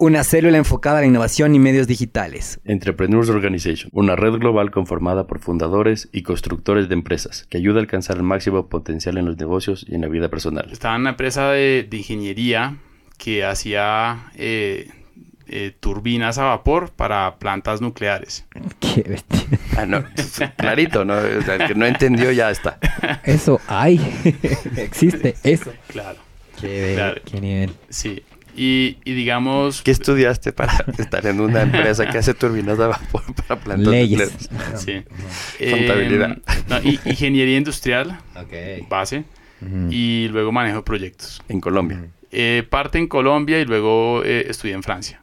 una célula enfocada a la innovación y medios digitales. Entrepreneurs Organization, una red global conformada por fundadores y constructores de empresas que ayuda a alcanzar el máximo potencial en los negocios y en la vida personal. Estaba en una empresa de, de ingeniería que hacía eh, eh, turbinas a vapor para plantas nucleares. Qué bestia. Ah, no, clarito, ¿no? O sea, el que no entendió ya está. Eso hay. Existe eso. Claro, Qué, Claro. qué nivel. sí. Y, y digamos, ¿Qué estudiaste para estar en una empresa que hace turbinas de vapor para plantas Leyes. sí. Contabilidad. Eh, no, y- ingeniería industrial, base, y luego manejo de proyectos. En Colombia. Eh, parte en Colombia y luego eh, estudié en Francia.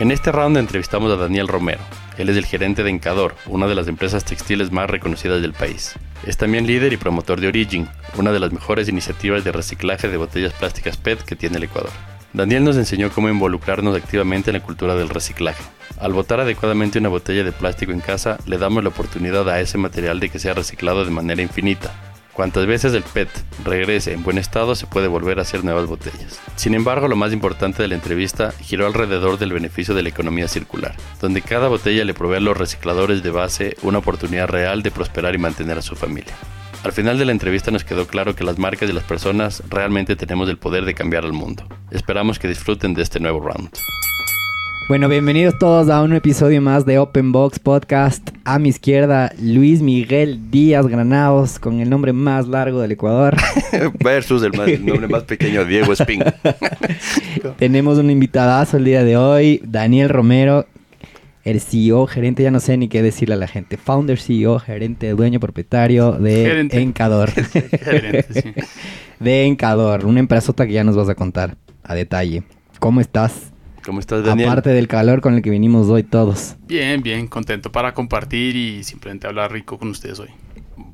En este round entrevistamos a Daniel Romero. Él es el gerente de Encador, una de las empresas textiles más reconocidas del país. Es también líder y promotor de Origin, una de las mejores iniciativas de reciclaje de botellas plásticas PET que tiene el Ecuador. Daniel nos enseñó cómo involucrarnos activamente en la cultura del reciclaje. Al botar adecuadamente una botella de plástico en casa, le damos la oportunidad a ese material de que sea reciclado de manera infinita, Cuantas veces el PET regrese en buen estado, se puede volver a hacer nuevas botellas. Sin embargo, lo más importante de la entrevista giró alrededor del beneficio de la economía circular, donde cada botella le provee a los recicladores de base una oportunidad real de prosperar y mantener a su familia. Al final de la entrevista nos quedó claro que las marcas y las personas realmente tenemos el poder de cambiar al mundo. Esperamos que disfruten de este nuevo round. Bueno, bienvenidos todos a un episodio más de Open Box Podcast. A mi izquierda, Luis Miguel Díaz Granados, con el nombre más largo del Ecuador. Versus el, más- el nombre más pequeño, Diego Spin. Tenemos un invitadazo el día de hoy, Daniel Romero, el CEO, gerente, ya no sé ni qué decirle a la gente. Founder, CEO, gerente, dueño, propietario de Gerente. Encador. Gerente, sí. de Encador, una empresota que ya nos vas a contar a detalle. ¿Cómo estás? ¿Cómo estás, Daniel? Aparte del calor con el que vinimos hoy todos. Bien, bien, contento para compartir y simplemente hablar rico con ustedes hoy.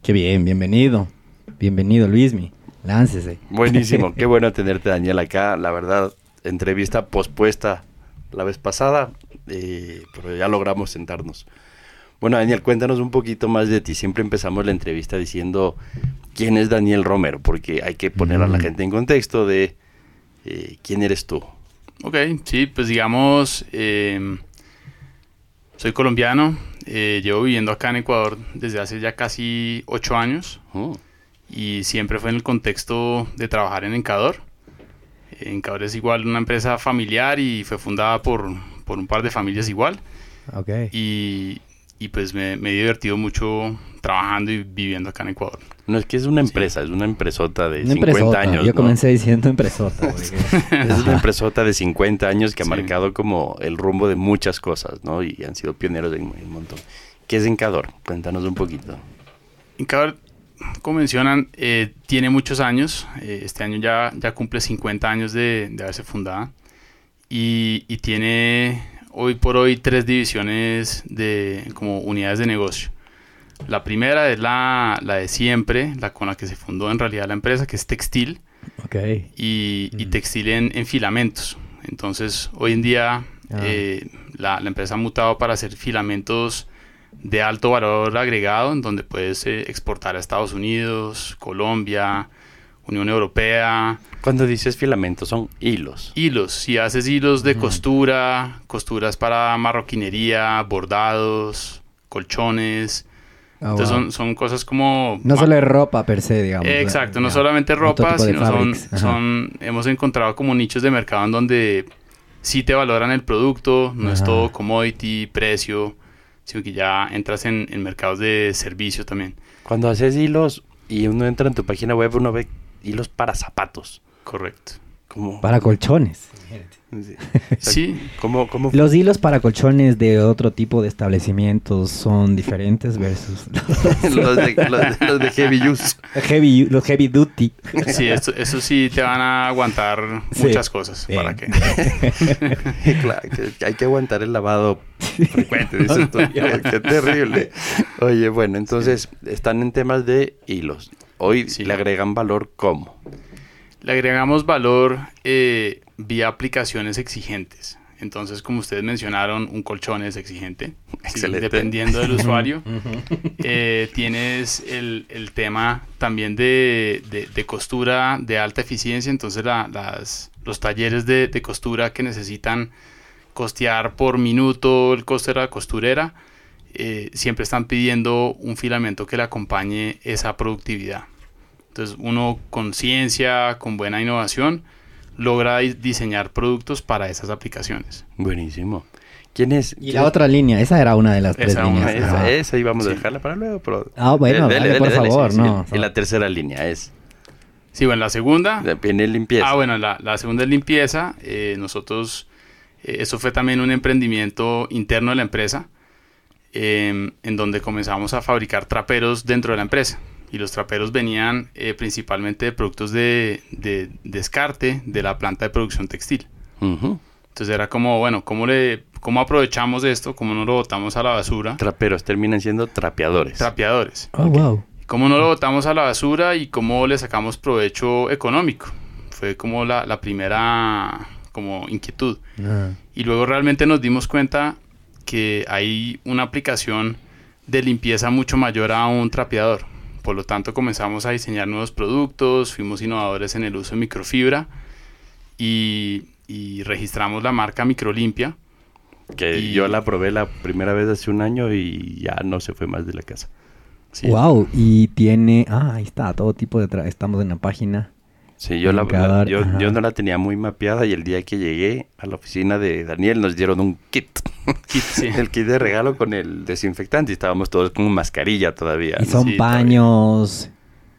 Qué bien, bienvenido. Bienvenido, Luismi. Láncese. Buenísimo, qué bueno tenerte Daniel acá. La verdad, entrevista pospuesta la vez pasada, eh, pero ya logramos sentarnos. Bueno, Daniel, cuéntanos un poquito más de ti. Siempre empezamos la entrevista diciendo quién es Daniel Romero, porque hay que poner a la Mm. gente en contexto de eh, quién eres tú. Ok, sí, pues digamos, eh, soy colombiano, eh, llevo viviendo acá en Ecuador desde hace ya casi ocho años Mm, y siempre fue en el contexto de trabajar en Encador. Encador es igual una empresa familiar y fue fundada por, por un par de familias igual Ok. y, y pues me, me he divertido mucho trabajando y viviendo acá en Ecuador. No, es que es una empresa, es una empresota de Una 50 empresota. años. Yo ¿no? comencé diciendo empresota. porque- Es una empresota de 50 años que ha Sí. marcado como el rumbo de muchas cosas, ¿no? Y han sido pioneros en un montón. ¿Qué es Encador? Cuéntanos un poquito. Encador, como mencionan, eh, tiene muchos años. eh, este año ya, ya cumple 50 años de, de haberse fundada. Y, y tiene hoy por hoy tres divisiones de como unidades de negocio. La primera es la, la de siempre, la con la que se fundó en realidad la empresa, que es textil ok. y, y Mm. textil en, en filamentos. Entonces, hoy en día Ah. eh, la, la empresa ha mutado para hacer filamentos de alto valor agregado, en donde puedes eh, exportar a Estados Unidos, Colombia, Unión Europea, Cuando dices filamentos son hilos. hilos. Si haces hilos de costura, costuras para marroquinería, bordados, colchones. Ah, Entonces wow. son, son cosas como... No solo es ropa per se, digamos. Eh, Exacto, no ya. solamente ropa, sino son, son, hemos encontrado como nichos de mercado en donde sí te valoran el producto, no es Ajá. todo commodity, precio, sino que ya entras en, en mercados de servicio también. Cuando haces hilos y uno entra en tu página web, uno ve hilos para zapatos. Correcto. Como, Para colchones. Sí. ¿Cómo, cómo Los hilos para colchones de otro tipo de establecimientos son diferentes versus los, de, los de- los de heavy use? los heavy, los heavy duty. Sí, esto, eso sí te van a aguantar Sí. muchas cosas. Bien. ¿Para qué? claro, que hay que aguantar el lavado frecuente, dices tú. Qué terrible. Oye, bueno, entonces están en temas de hilos. Hoy Sí. le agregan valor cómo. Le agregamos valor eh, vía aplicaciones exigentes. Entonces, como ustedes mencionaron, un colchón es exigente. Sí, Excelente. dependiendo del usuario. Eh, tienes el, el tema también de, de- de costura de alta eficiencia. Entonces, la- las, los talleres de, de costura que necesitan costear por minuto el coste de la costurera, eh, siempre están pidiendo un filamento que le acompañe esa productividad. Entonces uno con ciencia, con buena innovación, logra di- diseñar productos para esas aplicaciones. Buenísimo. ¿Quién es? Y la otra línea, esa era una de las tres Esa líneas. una, Esa, Ajá. esa íbamos a dejarla para luego, pero... Ah, bueno, dale, por favor, sí, sí. no. Y la tercera línea es... Sí, bueno, la segunda. Viene limpieza. Ah, bueno, la, la segunda es limpieza. Eh, nosotros, eh, eso fue también un emprendimiento interno de la empresa, eh, en donde comenzamos a fabricar traperos dentro de la empresa. Y los traperos venían eh, principalmente de productos de, de descarte de la planta de producción textil. Ujú. Entonces era como, bueno, ¿cómo, le, cómo aprovechamos esto? ¿Cómo no lo botamos a la basura? Traperos terminan siendo trapeadores. Trapeadores. Oh, wow. ¿Cómo no lo botamos a la basura y cómo le sacamos provecho económico? Fue como la, la primera como inquietud. Ah. Y luego realmente nos dimos cuenta que hay una aplicación de limpieza mucho mayor a un trapeador. Por lo tanto, comenzamos a diseñar nuevos productos, fuimos innovadores en el uso de microfibra y, y registramos la marca Microlimpia. que y- yo la probé la primera vez hace un año y ya no se fue más de la casa. Sí. Wow, y tiene, ah, ahí está, todo tipo de, tra- estamos en la página. Sí, yo, la, la- yo, yo no la tenía muy mapeada y el día que llegué a la oficina de Daniel nos dieron un kit. Kit, sí. El kit de regalo con el desinfectante y estábamos todos con mascarilla todavía. Y son Sí, paños,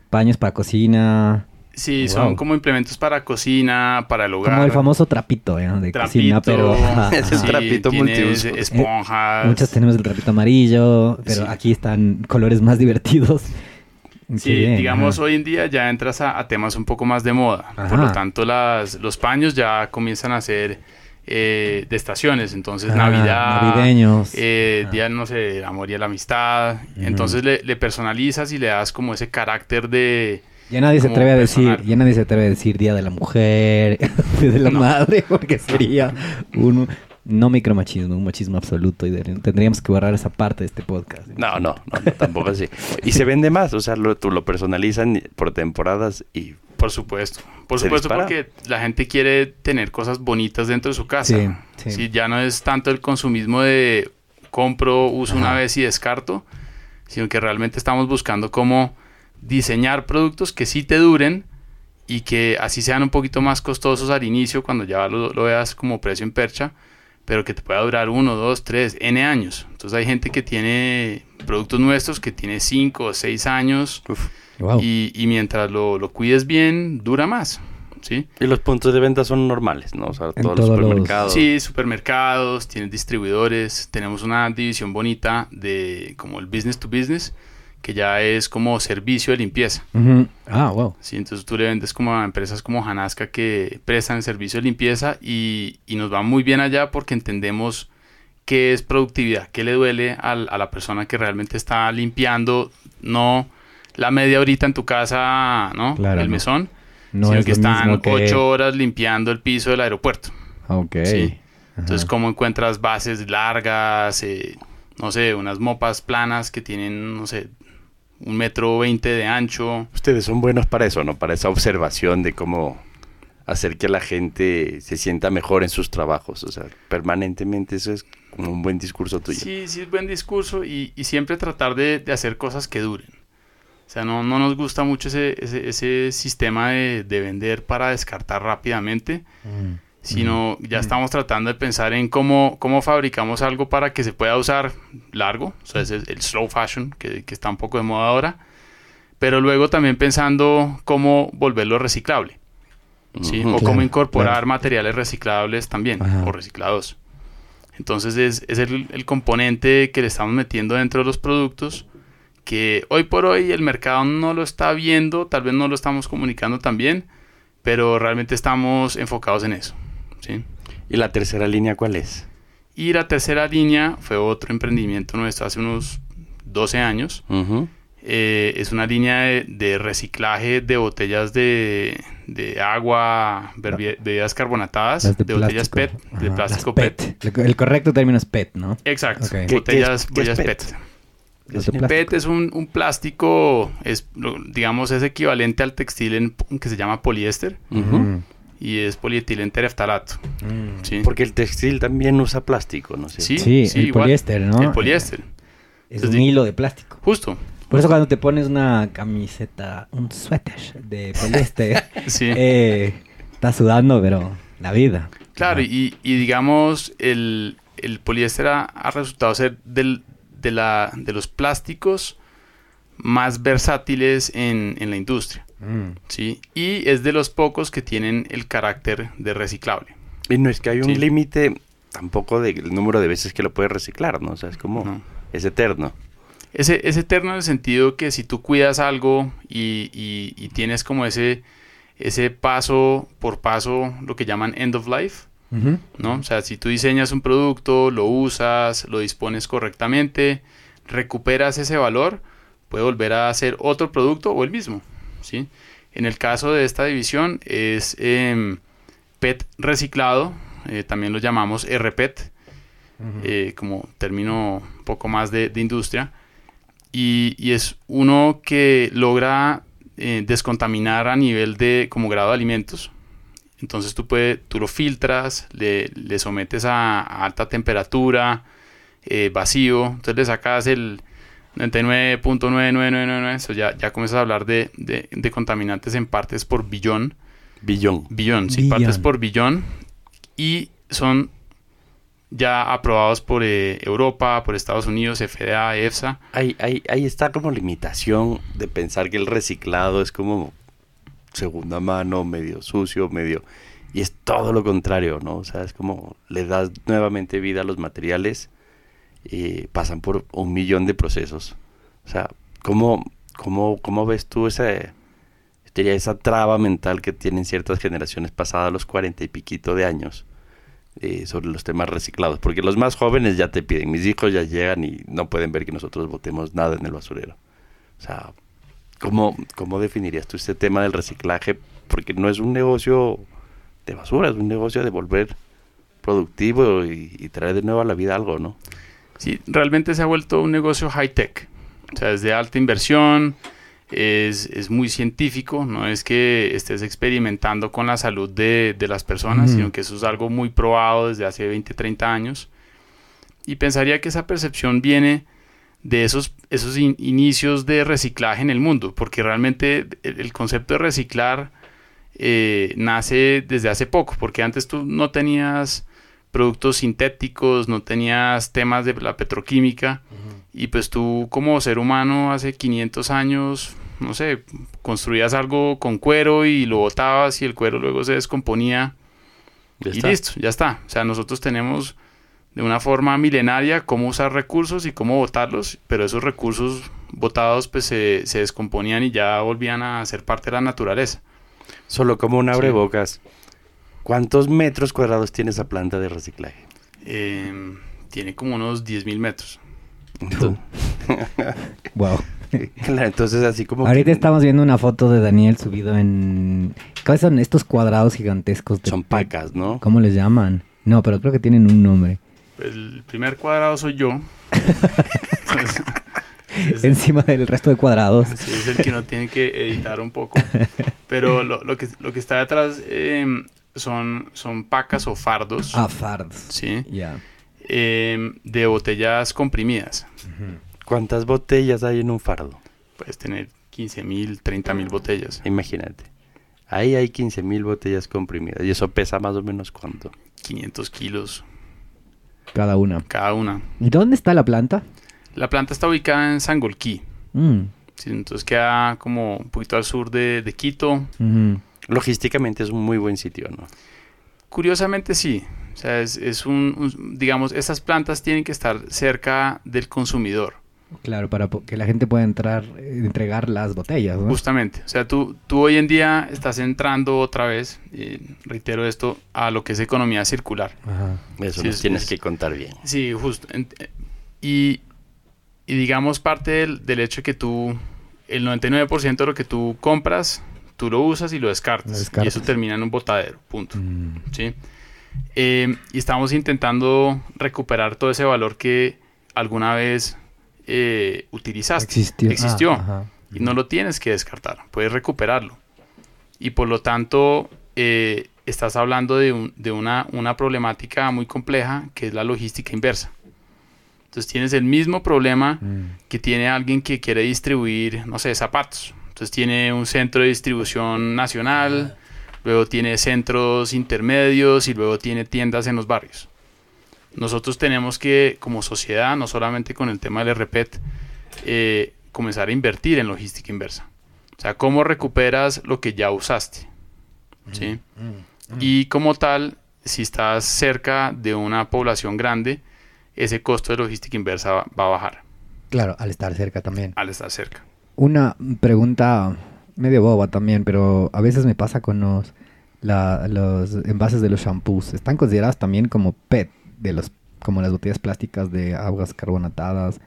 paños para cocina, Sí, Wow. son como implementos para cocina, para el hogar. como el famoso trapito, ¿eh? De trapito, cocina, pero... Es el trapito multiuso. esponjas. Muchos tenemos el trapito amarillo, pero Sí. aquí están colores más divertidos. Qué Sí, digamos ajá. hoy en día ya entras a, a temas un poco más de moda. Por lo tanto, las, los paños ya comienzan a ser eh, de estaciones. Entonces, Ah, Navidad, navideños. eh, Ah. día, no sé, el amor y la amistad. Entonces le, le personalizas y le das como ese carácter de... Ya nadie se atreve a decir, ya nadie se atreve a decir Día de la Mujer, Día de la No. Madre, porque sería un no micromachismo, un machismo absoluto y de- tendríamos que borrar esa parte de este podcast. No, no, no, no, tampoco así. Y se vende más, o sea, lo, tú lo personalizan por temporadas y Por supuesto. Por supuesto, dispara. porque la gente quiere tener cosas bonitas dentro de su casa. Sí, sí. Sí, ya no es tanto el consumismo de compro, uso una vez y descarto, sino que realmente estamos buscando cómo diseñar productos que sí te duren y que así sean un poquito más costosos al inicio cuando ya lo, lo veas como precio en percha, pero que te pueda durar uno, dos, tres, n años. Entonces hay gente que tiene productos nuestros que tiene cinco o seis años uf. Wow. y, y mientras lo, lo cuides bien, dura más. ¿sí? Y los puntos de venta son normales, ¿no? O sea, En todos los todos los- supermercados. Sí, supermercados, tienes distribuidores, tenemos una división bonita de como el business to business, que ya es como servicio de limpieza. Ah, wow. ¿sí? Entonces tú le vendes como a empresas como Hanasca que prestan el servicio de limpieza y, y nos va muy bien allá porque entendemos qué es productividad, qué le duele a la persona que realmente está limpiando, no la media horita en tu casa, ¿no? Claro, el mesón, No sino es que están que... ocho horas limpiando el piso del aeropuerto. Ok. Sí. Entonces, Ajá. ¿cómo encuentras bases largas, eh, no sé, unas mopas planas que tienen, no sé, un metro veinte de ancho? Ustedes son buenos para eso, ¿no? Para esa observación de cómo hacer que la gente se sienta mejor en sus trabajos. O sea, permanentemente eso es como un buen discurso tuyo. Sí, sí es buen discurso y, y siempre tratar de, de hacer cosas que duren. O sea, no, no nos gusta mucho ese, ese, ese sistema de, de vender para descartar rápidamente, Mm. Sino ya estamos tratando de pensar en cómo, cómo fabricamos algo para que se pueda usar largo, o sea, ese es el slow fashion, que, que está un poco de moda ahora, pero luego también pensando cómo volverlo reciclable. O Claro, cómo incorporar claro. materiales reciclables también, Ajá. o reciclados. Entonces es, es el, el componente que le estamos metiendo dentro de los productos que hoy por hoy el mercado no lo está viendo, tal vez no lo estamos comunicando también, pero realmente estamos enfocados en eso. ¿Sí? ¿Y la tercera línea cuál es? Y la tercera línea fue otro emprendimiento nuestro hace unos 12 años. Eh, es una línea de, de reciclaje de botellas de, de agua, bebi- bebidas carbonatadas, Las de, botellas PET, de plástico PET. El, el correcto término es PET, ¿no? Exacto, Ok. ¿Qué- qué botellas, es- qué es botellas PET? PET. De PET es un, un plástico, es, lo- digamos, es equivalente al textil en, que se llama poliéster y es polietileno tereftalato. mm. ¿sí? Porque el textil también usa plástico, ¿no sé. Sí, Sí, sí, el igual. poliéster, ¿no? El poliéster, Es Entonces, un hilo de plástico. justo. Por eso cuando te pones una camiseta, un suéter de poliéster, Sí. eh, estás sudando, pero la vida. Claro, y digamos, el, el poliéster ha, ha resultado ser del, de, la, de los plásticos más versátiles en, en la industria, Mm. ¿sí? Y es de los pocos que tienen el carácter de reciclable. Y no es que hay un Sí. límite tampoco del número de veces que lo puedes reciclar, ¿no? O sea, es como... ¿no? Es eterno. Ese, es eterno en el sentido que si tú cuidas algo y, y- y tienes como ese, ese paso por paso, lo que llaman end of life. ¿no? O sea, si tú diseñas un producto, lo usas, lo dispones correctamente, recuperas ese valor, puede volver a hacer otro producto o el mismo, ¿sí? En el caso de esta división es em, PET reciclado, eh, también lo llamamos RPET, eh, como término un poco más de, de industria, y, y es uno que logra eh, descontaminar a nivel de como grado de alimentos, entonces tú, puedes, tú lo filtras, le, le sometes a, a alta temperatura, eh, vacío, entonces le sacas el 99.9999, eso ya, ya comienzas a hablar de, de- de contaminantes en partes por billón, Billón. billón, sí, Billón. partes por billón, y son ya aprobados por eh, Europa, por Estados Unidos, FDA, EFSA, Ahí, ahí, ahí está como limitación de pensar que el reciclado es como segunda mano, medio sucio, medio... Y es todo lo contrario, ¿no? O sea, es como le das nuevamente vida a los materiales y pasan por un millón de procesos. O sea, ¿cómo, cómo, cómo ves tú esa, esa traba mental que tienen ciertas generaciones pasadas los cuarenta y piquito de años eh, sobre los temas reciclados? Porque los más jóvenes ya te piden, mis hijos ya llegan y no pueden ver que nosotros botemos nada en el basurero. O sea, ¿cómo, cómo definirías tú este tema del reciclaje? Porque no es un negocio de basura, es un negocio de volver productivo y, y traer de nuevo a la vida algo, ¿no? Sí, realmente se ha vuelto un negocio high-tech. O sea, es de alta inversión, es, es muy científico, no es que estés experimentando con la salud de, de las personas, Ujú. sino que eso es algo muy probado desde hace 20, 30 años. Y pensaría que esa percepción viene de esos, esos in- inicios de reciclaje en el mundo, porque realmente el, el concepto de reciclar eh, nace desde hace poco, porque antes tú no tenías productos sintéticos, no tenías temas de la petroquímica y pues tú como ser humano hace 500 años, no sé, construías algo con cuero y lo botabas y el cuero luego se descomponía Ya y está. listo, ya está. O sea, nosotros tenemos de una forma milenaria cómo usar recursos y cómo botarlos, pero esos recursos botados pues se, se descomponían y ya volvían a ser parte de la naturaleza. Solo como un Sí. ¿Cuántos metros cuadrados tiene esa planta de reciclaje? Eh, tiene como unos 10.000 metros. Wow. Claro, entonces así como... Ahorita que estamos viendo una foto de Daniel subido en... ¿Cuáles son estos cuadrados gigantescos? de- Son pacas, ¿no? ¿Cómo les llaman? No, pero creo que tienen un nombre. El primer cuadrado soy yo. Entonces, es- Encima del resto de cuadrados. Sí, es el que uno tiene que editar un poco. Pero lo, lo que, lo que está detrás eh, son, son pacas o fardos Ah, fardos. ¿sí? Ya. Eh, de botellas comprimidas. ¿Cuántas botellas hay en un fardo? Puedes tener 15 mil, 30 mil botellas. Imagínate. Ahí hay 15.000 botellas comprimidas. ¿Y eso pesa más o menos cuánto? 500 kilos Cada una. cada una. ¿Y dónde está la planta? La planta está ubicada en Sangolquí. Mm, Sí, entonces queda como un poquito al sur de, de Quito. Ujú. Logísticamente es un muy buen sitio, ¿no? Curiosamente sí. O sea, es, es un, un- digamos, estas plantas tienen que estar cerca del consumidor. Claro, para que la gente pueda entrar, eh, entregar las botellas, ¿no? Justamente. O sea, tú, tú hoy en día estás entrando otra vez, eh, reitero esto, a lo que es economía circular. Ajá. Eso Sí, nos es- tienes es- que contar bien. Sí, justo. Y, y digamos parte del, del hecho que tú, el 99% de lo que tú compras, tú lo usas y lo descartas. Lo descartas. Y eso termina en un botadero, punto. Mm, ¿sí? Eh, y estamos intentando recuperar todo ese valor que alguna vez eh, utilizaste. Existió. Existió. Ah. Y no lo tienes que descartar, puedes recuperarlo. Y por lo tanto, eh, estás hablando de, un- de una, una problemática muy compleja que es la logística inversa. Entonces tienes el mismo problema Mm, que tiene alguien que quiere distribuir, no sé, zapatos. Entonces tiene un centro de distribución nacional, luego tiene centros intermedios y luego tiene tiendas en los barrios. Nosotros tenemos que, como sociedad, no solamente con el tema del RPET, eh, comenzar a invertir en logística inversa. O sea, cómo recuperas lo que ya usaste. ¿sí? Y como tal, si estás cerca de una población grande, ese costo de logística inversa va- va a bajar Claro, al estar cerca también. al estar cerca. Una pregunta medio boba también, pero a veces me pasa con los, la- los envases de los shampoos. ¿Están considerados también como PET, de los, como las botellas plásticas de aguas carbonatadas,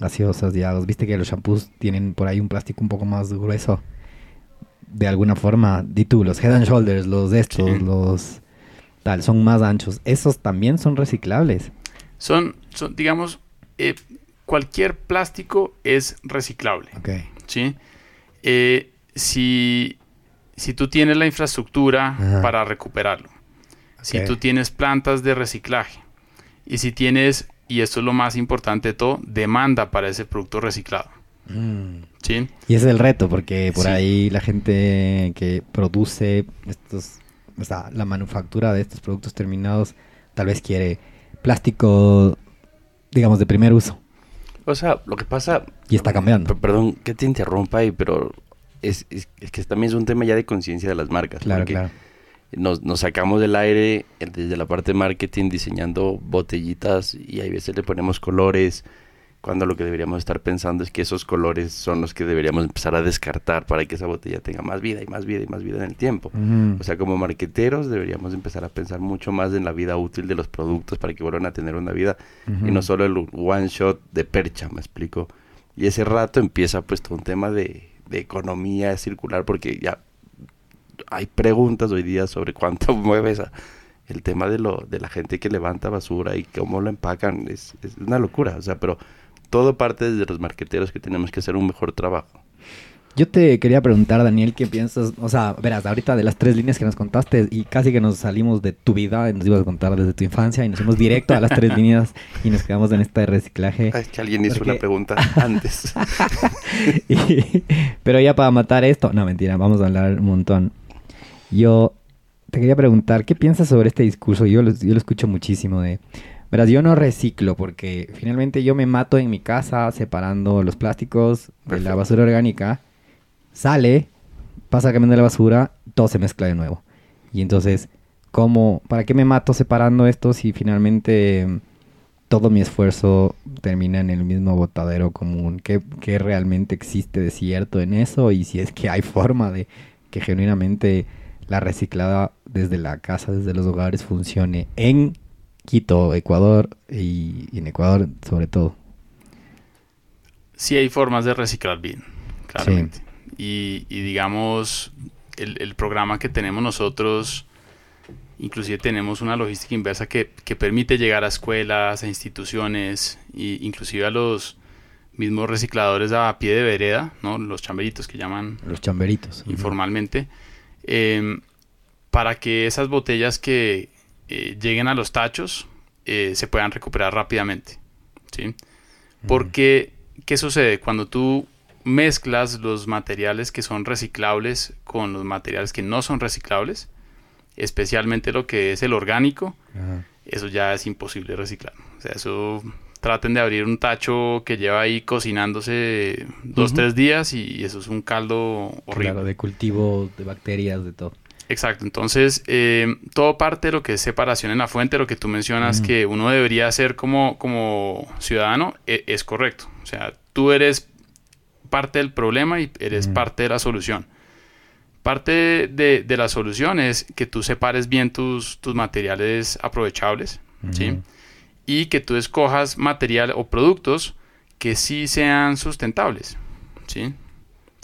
gaseosas y aguas? Viste que los shampoos tienen por ahí un plástico un poco más grueso. De alguna forma, di tú, los Head and Shoulders, los de estos, Sí. los tal, son más anchos. ¿Esos también son reciclables? Son, son digamos, eh, cualquier plástico es reciclable. ¿Sí? Eh, si, si tú tienes la infraestructura Ajá. para recuperarlo, si tú tienes plantas de reciclaje y si tienes, y esto es lo más importante de todo, demanda para ese producto reciclado. Mm. ¿sí? Y ese es el reto, porque por Sí. ahí la gente que produce estos, o sea, la manufactura de estos productos terminados, tal vez quiere plástico, digamos, de primer uso. O sea, lo que pasa... Y está cambiando. Perdón que te interrumpa ahí, pero es, es- es que también es un tema ya de conciencia de las marcas. Claro, claro. Nos, nos sacamos del aire eh, desde la parte de marketing diseñando botellitas y a veces le ponemos colores cuando lo que deberíamos estar pensando es que esos colores son los que deberíamos empezar a descartar para que esa botella tenga más vida y más vida y más vida en el tiempo. O sea, como marqueteros deberíamos empezar a pensar mucho más en la vida útil de los productos para que vuelvan a tener una vida y no solo el one shot de percha, me explico. Y ese rato empieza pues todo un tema de, de economía circular porque ya hay preguntas hoy día sobre cuánto mueve esa, el tema de lo de la gente que levanta basura y cómo lo empacan es, es una locura, o sea, pero todo parte desde los marqueteros que tenemos que hacer un mejor trabajo. Yo te quería preguntar, Daniel, ¿qué piensas? O sea, verás, ahorita de las tres líneas que nos contaste y casi que nos salimos de tu vida, nos ibas a contar desde tu infancia y nos fuimos directo a las tres líneas y nos quedamos en esta de reciclaje. Es que alguien hizo Porque- una pregunta antes. Y- pero ya para matar esto, no mentira, vamos a hablar un montón. Yo te quería preguntar, ¿qué piensas sobre este discurso? Yo lo, yo lo escucho muchísimo de, verás, yo no reciclo porque finalmente yo me mato en mi casa separando los plásticos de la basura orgánica, sale, pasa de la basura, todo se mezcla de nuevo. Y entonces, ¿cómo, para qué me mato separando esto si finalmente mm, todo mi esfuerzo termina en el mismo botadero común? ¿Qué, qué realmente existe de cierto en eso? Y si es que hay forma de que genuinamente la reciclada desde la casa, desde los hogares, funcione en Quito, Ecuador y, y en Ecuador sobre todo. Sí hay formas de reciclar bien, claramente. Y, y digamos, el, el programa que tenemos nosotros, inclusive tenemos una logística inversa que, que permite llegar a escuelas, a instituciones, e inclusive a los mismos recicladores a pie de vereda, ¿no? los chamberitos que llaman Los chamberitos. Informalmente, eh, para que esas botellas que eh, lleguen a los tachos eh, se puedan recuperar rápidamente. ¿sí? Porque, ¿qué sucede? Cuando tú mezclas los materiales que son reciclables con los materiales que no son reciclables, especialmente lo que es el orgánico, eso ya es imposible reciclar. O sea, eso traten de abrir un tacho que lleva ahí cocinándose dos, tres días y eso es un caldo horrible. Claro, de cultivo, de bacterias, de todo. Exacto, entonces eh, todo parte de lo que es separación en la fuente, lo que tú mencionas Ujú. que uno debería hacer como, como ciudadano, e- es correcto. O sea, tú eres parte del problema y eres Ujú. parte de la solución. Parte de, de la solución es que tú separes bien tus, tus materiales aprovechables, ¿sí? Ujú. Y que tú escojas material o productos que sí sean sustentables, ¿sí?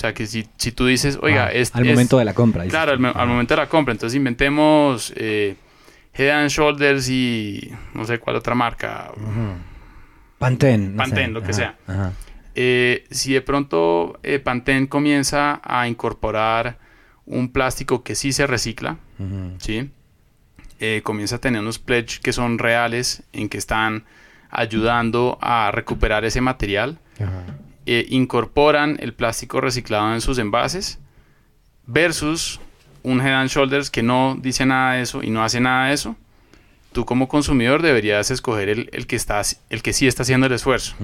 O sea, que si, si tú dices, oiga, Ah, es, al es- momento de la compra. dices Claro, al, Ah. momento de la compra. Entonces inventemos eh, Head and Shoulders y no sé cuál otra marca. Pantene. no Pantene, sé. lo que Ajá, sea. ajá. Eh, si de pronto eh, Pantene comienza a incorporar un plástico que sí se recicla. ¿sí? Eh, comienza a tener unos pledge que son reales, en que están ayudando a recuperar ese material, Ajá. Eh, incorporan el plástico reciclado en sus envases versus un Head and Shoulders que no dice nada de eso y no hace nada de eso, tú como consumidor deberías escoger el, el que, está, el que sí está haciendo el esfuerzo.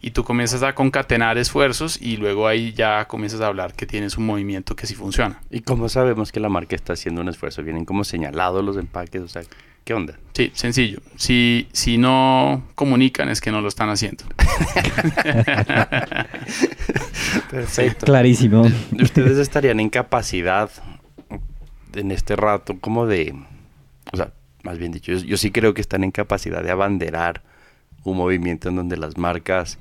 Y tú comienzas a concatenar esfuerzos y luego ahí ya comienzas a hablar que tienes un movimiento que sí funciona. ¿Y cómo sabemos que la marca está haciendo un esfuerzo? ¿Vienen como señalados los empaques? O sea, ¿qué onda? Sí, sencillo. Si, si no comunican es que no lo están haciendo. Perfecto. Clarísimo. ¿Ustedes estarían en capacidad en este rato como de... O sea, más bien dicho, yo, yo sí creo que están en capacidad de abanderar un movimiento en donde las marcas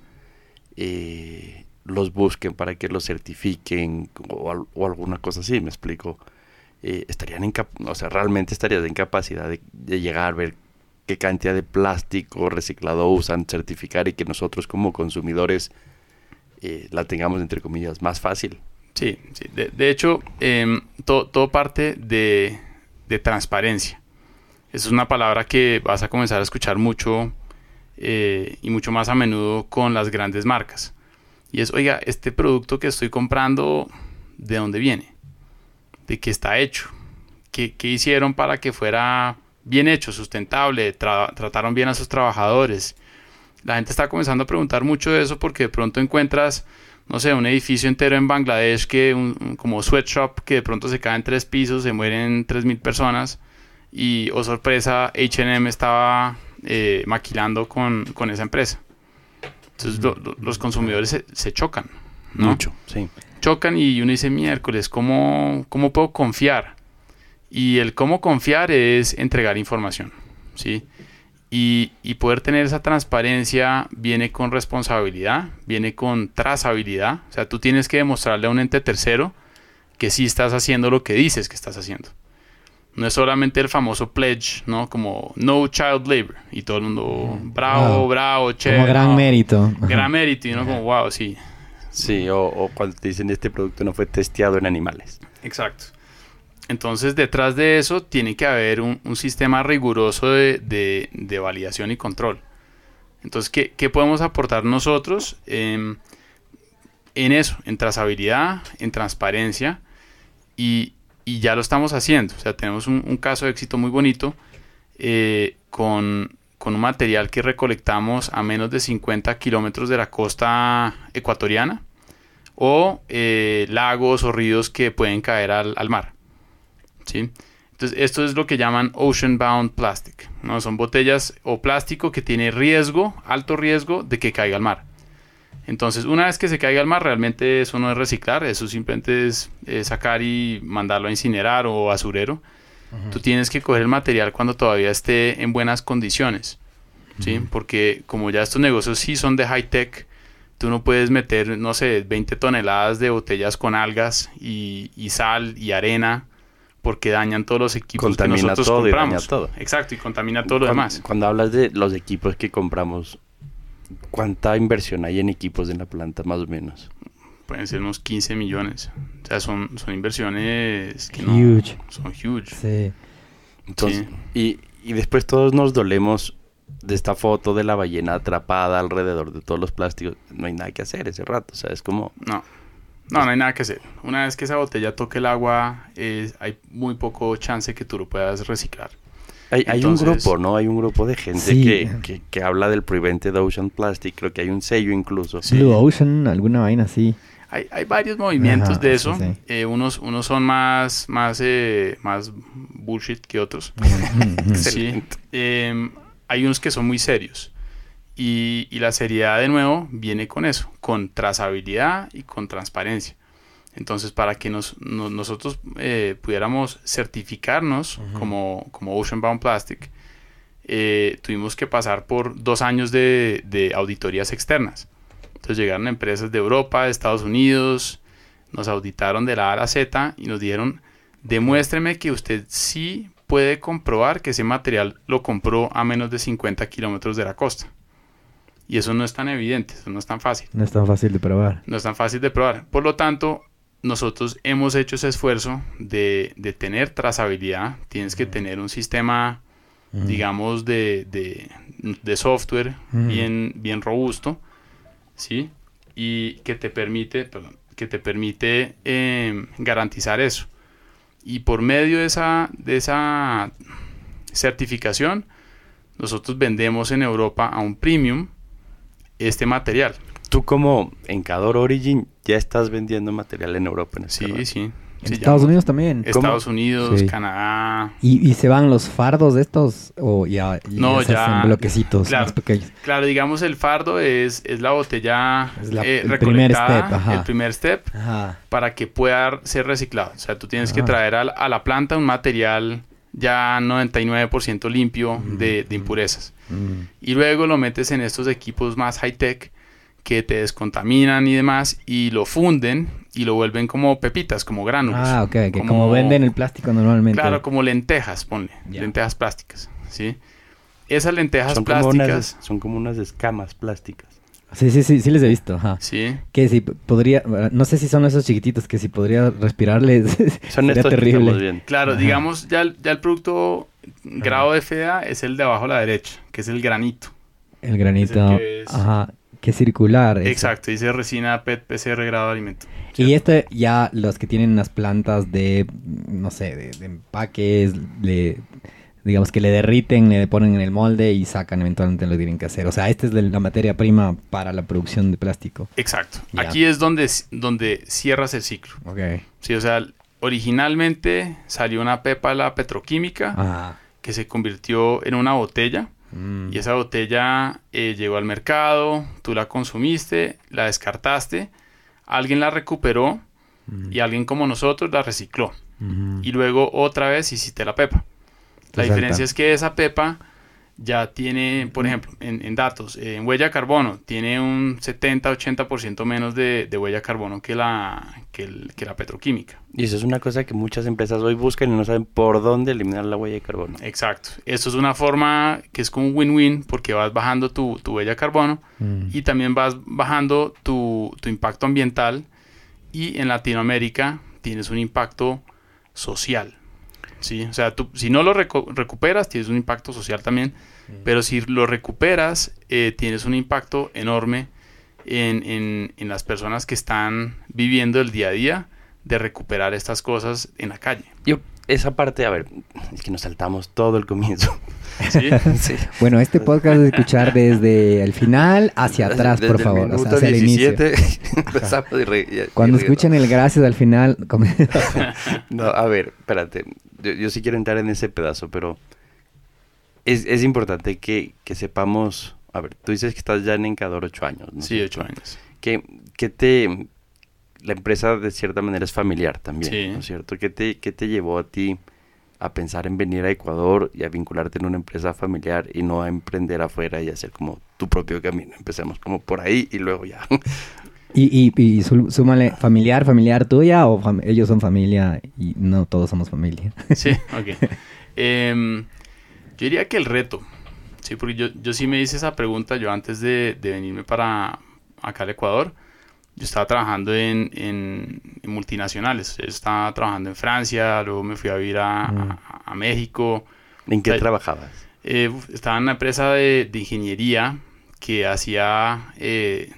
eh, los busquen para que los certifiquen o, o alguna cosa así, me explico. Eh, estarían en o sea, realmente estarías en capacidad de, llegar a ver qué cantidad de plástico reciclado usan, certificar y que nosotros como consumidores eh, la tengamos entre comillas más fácil. Sí, sí. De, hecho, em, to- todo parte de, de transparencia. Esa es una palabra que vas a comenzar a escuchar mucho eh, y mucho más a menudo con las grandes marcas. Y es, oiga, este producto que estoy comprando, ¿de dónde viene? ¿De qué está hecho? ¿Qué, qué hicieron para que fuera bien hecho, sustentable? Tra- ¿Trataron bien a sus trabajadores? La gente está comenzando a preguntar mucho de eso porque de pronto encuentras no sé, un edificio entero en Bangladesh que un, como sweatshop que de pronto se cae en tres pisos, se mueren tres mil personas y, oh sorpresa, H&M estaba eh, maquilando con, con esa empresa. Entonces lo- lo- los consumidores se, se chocan, ¿no? Mucho, sí. Chocan y uno dice, miércoles, ¿cómo, ¿cómo puedo confiar? Y el cómo confiar es entregar información, ¿sí? Y, y poder tener esa transparencia viene con responsabilidad, viene con trazabilidad. O sea, tú tienes que demostrarle a un ente tercero que sí estás haciendo lo que dices que estás haciendo. No es solamente el famoso pledge, ¿no? Como no child labor. Y todo el mundo, bravo, bravo, chévere. Como gran no, mérito. Gran mérito. Y uno como, wow, sí. Sí, o, o cuando te dicen este producto no fue testeado en animales. Exacto. Entonces, detrás de eso tiene que haber un, un sistema riguroso de, de- de validación y control. Entonces, ¿qué, qué podemos aportar nosotros Em, en eso? En trazabilidad, en transparencia, y, y ya lo estamos haciendo. O sea, tenemos un, un caso de éxito muy bonito eh, con, con un material que recolectamos a menos de 50 kilómetros de la costa ecuatoriana o eh, lagos o ríos que pueden caer al, al mar. ¿sí? Entonces, esto es lo que llaman ocean bound plastic. ¿no? Son botellas o plástico que tiene riesgo, alto riesgo de que caiga al mar. Entonces, una vez que se caiga al mar, realmente eso no es reciclar, eso simplemente es eh, sacar y mandarlo a incinerar o basurero. Tú tienes que coger el material cuando todavía esté en buenas condiciones. ¿sí? Porque como ya estos negocios sí son de high tech, tú no puedes meter, no sé, 20 toneladas de botellas con algas y, y sal y arena porque dañan todos los equipos Contamina que nosotros todo y daña compramos. todo. Exacto, y contamina todo lo Cuando- demás. Cuando hablas de los equipos que compramos, ¿cuánta inversión hay en equipos en la planta más o menos? Pueden ser unos 15 millones. O sea, son, son inversiones que no... Huge. Son huge. Sí. Entonces, y, y después todos nos dolemos de esta foto de la ballena atrapada alrededor de todos los plásticos. No hay nada que hacer ese rato, o sea, es como... No. No, no hay nada que hacer. Una vez que esa botella toque el agua, es- hay muy poco chance que tú lo puedas reciclar. Hay, hay Entonces- un grupo, ¿no? Hay un grupo de gente Sí. que, que, que habla del Prevented Ocean Plastic. Creo que hay un sello incluso. Sí. Blue Ocean, alguna vaina así. Hay, hay varios movimientos Ajá, de eso. sí. Eh, unos, unos son más, más, eh, más bullshit que otros. Sí. Eh, hay unos que son muy serios. Y, y la seriedad, de nuevo, viene con eso, con trazabilidad y con transparencia. Entonces, para que nos, no- nosotros eh, pudiéramos certificarnos como, como Ocean Bound Plastic, eh, tuvimos que pasar por dos años de, de auditorías externas. Entonces llegaron empresas de Europa, de Estados Unidos, nos auditaron de la A a la Z y nos dijeron, demuéstreme que usted sí puede comprobar que ese material lo compró a menos de 50 kilómetros de la costa. Y eso no es tan evidente, eso no es tan fácil. No es tan fácil de probar. No es tan fácil de probar. Por lo tanto, nosotros hemos hecho ese esfuerzo de, de tener trazabilidad. Tienes que tener un sistema, Ujú. digamos, de, de- de software Ujú. bien, bien robusto, ¿sí? Y que te permite, perdón, que te permite eh, garantizar eso. Y por medio de esa, de esa certificación, nosotros vendemos en Europa a un premium este material. Tú como Encador Origin ya estás vendiendo material en Europa. En este Sí, rato. sí. En Sí, Estados Unidos también. Estados Unidos, Sí. Canadá. ¿Y, y se van los fardos de estos? ¿O ya, No, se ya- hacen bloquecitos claro. más pequeños? Claro, digamos el fardo es, es la botella Es la- eh, el primer recolectada, step, ajá. el primer step Ajá. para que pueda ser reciclado. O sea, tú tienes que traer a la, a la planta un material ya 99% limpio Mm, de, de impurezas. Mm. Y luego lo metes en estos equipos más high-tech que te descontaminan y demás y lo funden y lo vuelven como pepitas, como gránulos. Ah, ok. Que como... venden el plástico normalmente. Claro, como lentejas, ponle. Lentejas plásticas, ¿sí? Esas lentejas Son como, plásticas, unas, son como unas escamas plásticas. Sí, sí, sí. Sí les he visto. Ajá. ¿sí? Que si podría... No sé si son esos chiquititos que si podría respirarles Son sería estos terrible. viendo. Claro, Ajá. digamos, ya el, ya el producto grado de FDA es el de abajo a la derecha, que es el granito. El granito. que es- Ajá. Que es circular. ese. Exacto, dice resina PET PCR grado de alimento. Y este ya los que tienen unas plantas de, no sé, de, de empaques, le, digamos que le derriten, le ponen en el molde y sacan eventualmente lo que tienen que hacer. O sea, esta es la materia prima para la producción de plástico. Exacto. Aquí es donde, donde cierras el ciclo. Ok. Sí, o sea, originalmente salió una pepa la petroquímica Ah. que se convirtió en una botella Mm. y esa botella eh, llegó al mercado, tú la consumiste, la descartaste, alguien la recuperó y alguien como nosotros la recicló. Y luego otra vez hiciste la pepa. La Exacto. diferencia es que esa pepa ya tiene, por ejemplo, en, en datos, eh, en huella de carbono, tiene un 70-80% menos de, de huella de carbono que la, que, el- que la petroquímica. Y eso es una cosa que muchas empresas hoy buscan y no saben por dónde eliminar la huella de carbono. Exacto. Esto es una forma que es como un win-win porque vas bajando tu, tu huella de carbono Mm. y también vas bajando tu, tu impacto ambiental y en Latinoamérica tienes un impacto social. ¿Sí? O sea, tú, si no lo recu- recuperas, tienes un impacto social también, pero si lo recuperas, eh, tienes un impacto enorme en, en- en las personas que están viviendo el día a día de recuperar estas cosas en la calle. Yo, esa parte, a ver, es que nos saltamos todo el comienzo. ¿sí? sí. Bueno, este podcast es escuchar desde el final hacia atrás, Desde por el favor. O sea, minuto hacia el inicio. 17 empezamos y re- y- Cuando y- escuchen el gracias al final, No, a ver, espérate. Yo, yo sí quiero entrar en ese pedazo, pero es, es importante que, que sepamos. A ver, tú dices que estás ya en Encador ocho años, ¿no? Sí, ocho años. que, que te la empresa de cierta manera es familiar también, Sí. ¿no es cierto? ¿Qué te, qué te llevó a ti a pensar en venir a Ecuador y a vincularte en una empresa familiar y no a emprender afuera y hacer como tu propio camino? Empecemos como por ahí y luego ya. Y, y, y sú- súmale, familiar, familiar tuya o fam- ellos son familia y no todos somos familia. Sí, ok. Em, yo diría que el reto, sí, porque yo, yo sí me hice esa pregunta, yo antes de, de venirme para acá al Ecuador, yo estaba trabajando en, en- en multinacionales, yo estaba trabajando en Francia, luego me fui a vivir a, Mm. a- a México, ¿En qué Ay. trabajabas? Eh, estaba en una empresa de, de ingeniería que hacía eh,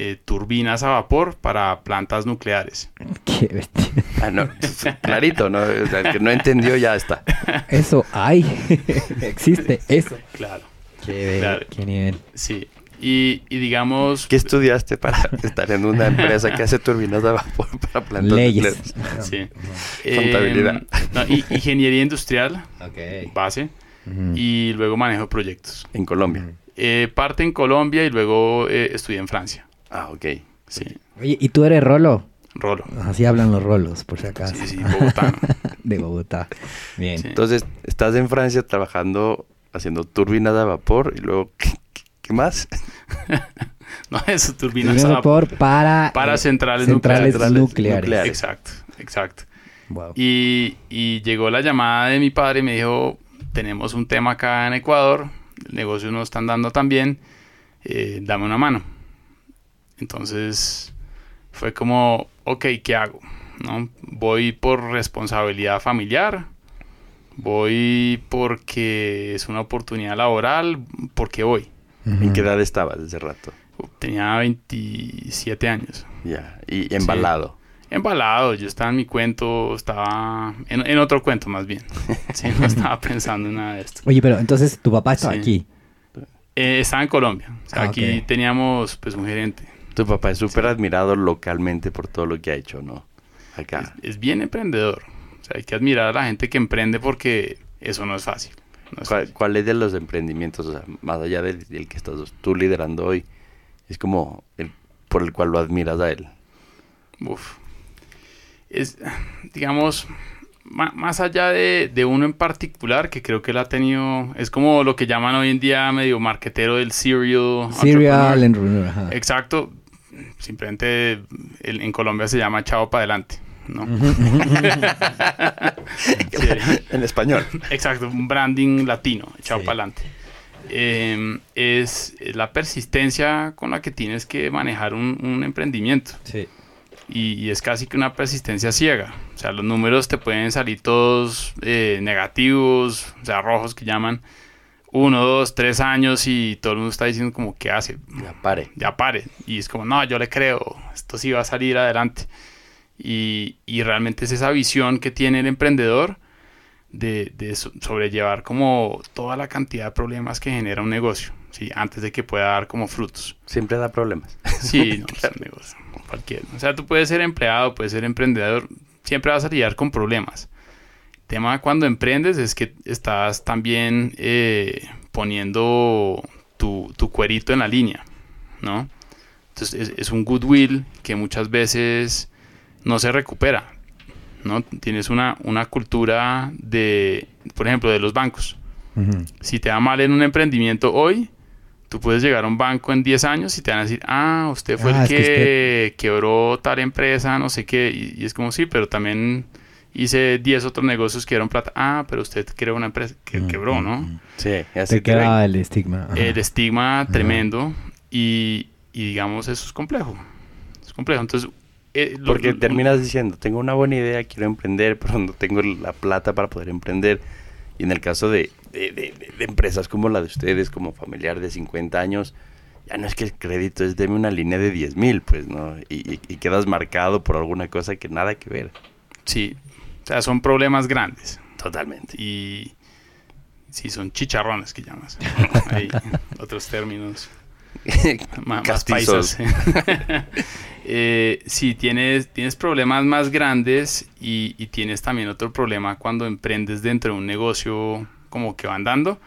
eh, turbinas a vapor para plantas nucleares. Qué bestia. Ah, no, clarito, ¿no? O sea, el que no entendió ya está. Eso hay. Existe eso. Claro, Qué, Claro. qué nivel. sí. Y, y digamos... ¿Qué estudiaste para estar en una empresa que hace turbinas de vapor para plantas Leyes. nucleares? Sí. Contabilidad. Eh, no, y- ingeniería industrial, base, y luego manejo de proyectos. En Colombia. Eh, parte en Colombia y luego eh, estudié en Francia. Ah, ok. Sí, Oye, ¿y tú eres rolo? rolo. Así hablan los rolos, por si acaso. Sí, sí, bogotano. De Bogotá. Bien. Sí. Entonces, estás en Francia trabajando, haciendo turbinas de vapor y luego, ¿qué, qué- más? No, eso, turbinas de vapor. vapor para, Para eh, centrales centrales nucleares. nucleares. Nucleares. Exacto, exacto. Wow. Y, y llegó la llamada de mi padre y me dijo, tenemos un tema acá en Ecuador, el negocio no está andando tan bien, eh, dame una mano. Entonces fue como, ok, ¿qué hago? ¿No? Voy por responsabilidad familiar, voy porque es una oportunidad laboral, porque voy. ¿En qué edad estabas ese rato? Tenía 27 años. Ya, y embalado. Embalado, yo estaba en mi cuento, estaba en, en otro cuento más bien. Sí, no estaba pensando en nada de esto. Oye, pero entonces tu papá estaba Sí. aquí. Eh, estaba en Colombia. O sea, Ah, aquí teníamos pues un gerente. Tu papá es súper admirado localmente por todo lo que ha hecho, ¿no? Acá. Es, es bien emprendedor. O sea, hay que admirar a la gente que emprende porque eso no es fácil. No es ¿Cuál, fácil. cuál es de los emprendimientos, o sea, más allá del, del que estás tú liderando hoy, es como el por el cual lo admiras a él? Uf. Es, digamos, más allá de, de uno en particular, que creo que él ha tenido, es como lo que llaman hoy en día medio marquetero del serial. Serial entrepreneur. entrepreneur, ajá. Exacto. Simplemente el- en Colombia se llama chao para adelante. ¿no? Sí, en español. exacto, un branding latino, chao Sí. para adelante. Eh, es, es la persistencia con la que tienes que manejar un, un emprendimiento. Sí. Y, y es casi que una persistencia ciega. O sea, los números te pueden salir todos eh, negativos, o sea, rojos que llaman. Uno, dos, tres años y todo el mundo está diciendo como, ¿qué hace? Ya pare. ya pare. Y es como, no, yo le creo, esto sí va a salir adelante. Y, y realmente es esa visión que tiene el emprendedor de, de so- sobrellevar como toda la cantidad de problemas que genera un negocio, ¿sí? antes de que pueda dar como frutos. Siempre da problemas. Sí, no, es un negocio, cualquiera. O sea, tú puedes ser empleado, puedes ser emprendedor, siempre vas a lidiar con problemas. Tema cuando emprendes es que estás también eh, poniendo tu, tu cuerito en la línea, ¿no? Entonces es, es un goodwill que muchas veces no se recupera, ¿no? Tienes una, una cultura de, por ejemplo, de los bancos. Si te va mal en un emprendimiento hoy, tú puedes llegar a un banco en 10 años y te van a decir, ah, usted fue Ah, el que, que quebró tal empresa, no sé qué. Y, y es como, sí, pero también hice 10 otros negocios que dieron plata. Ah, pero usted creó una empresa que Mm, quebró, mm, ¿no? mm. Sí, así Te queda el estigma. ajá. El estigma tremendo y, y digamos, eso es complejo. Es complejo. Entonces, eh, lo- Porque lo- terminas diciendo, tengo una buena idea, quiero emprender, pero no tengo la plata para poder emprender. Y en el caso de, de- de- de- de empresas como la de ustedes, como familiar de 50 años, ya no es que el crédito es deme una línea de 10 mil, pues, ¿no? Y, y- y quedas marcado por alguna cosa que nada que ver. Sí, o sea, son problemas grandes. Totalmente. Y sí, son chicharrones que llamas. Hay otros términos. más, más paisas. Eh, sí, tienes, tienes problemas más grandes y, y tienes también otro problema cuando emprendes dentro de un negocio como que va andando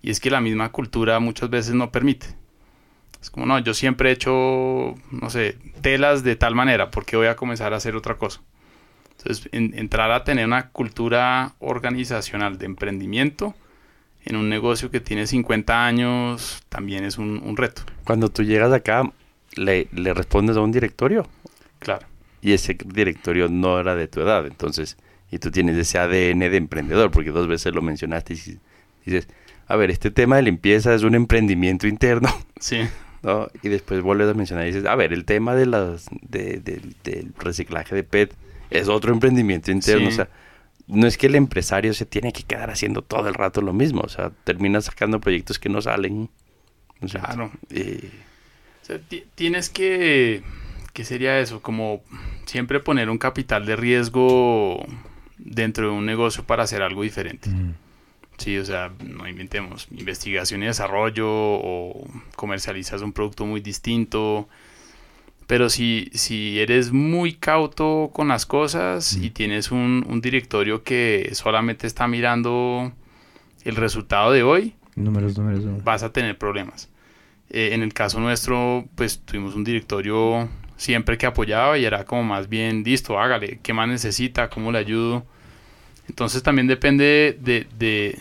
y es que la misma cultura muchas veces no permite. Es como, no, yo siempre he hecho, no sé, telas de tal manera, porque voy a comenzar a hacer otra cosa? Entonces, en- entrar a tener una cultura organizacional de emprendimiento en un negocio que tiene 50 años también es un, un reto, Cuando tú llegas acá, le, le respondes a un directorio claro. y ese directorio no era de tu edad, entonces, y tú tienes ese ADN de emprendedor, porque dos veces lo mencionaste y dices, a ver, este tema de limpieza es un emprendimiento interno, Sí, ¿no? Y después vuelves a mencionar y dices, a ver, el tema de las, de- del reciclaje de PET es otro emprendimiento interno, Sí. o sea, no es que el empresario se tiene que quedar haciendo todo el rato lo mismo, o sea, termina sacando proyectos que no salen. ¿no es cierto? Claro. Y- O sea, ti- tienes que, ¿qué sería eso? Como siempre poner un capital de riesgo dentro de un negocio para hacer algo diferente. Sí, o sea, no inventemos investigación y desarrollo o comercializas un producto muy distinto. Pero si, si eres muy cauto con las cosas y tienes un, un directorio que solamente está mirando el resultado de hoy, Números, números, números. vas a tener problemas. Eh, en el caso nuestro, pues tuvimos un directorio siempre que apoyaba y era como más bien, listo, hágale, ¿qué más necesita? ¿Cómo le ayudo? Entonces también depende de, de-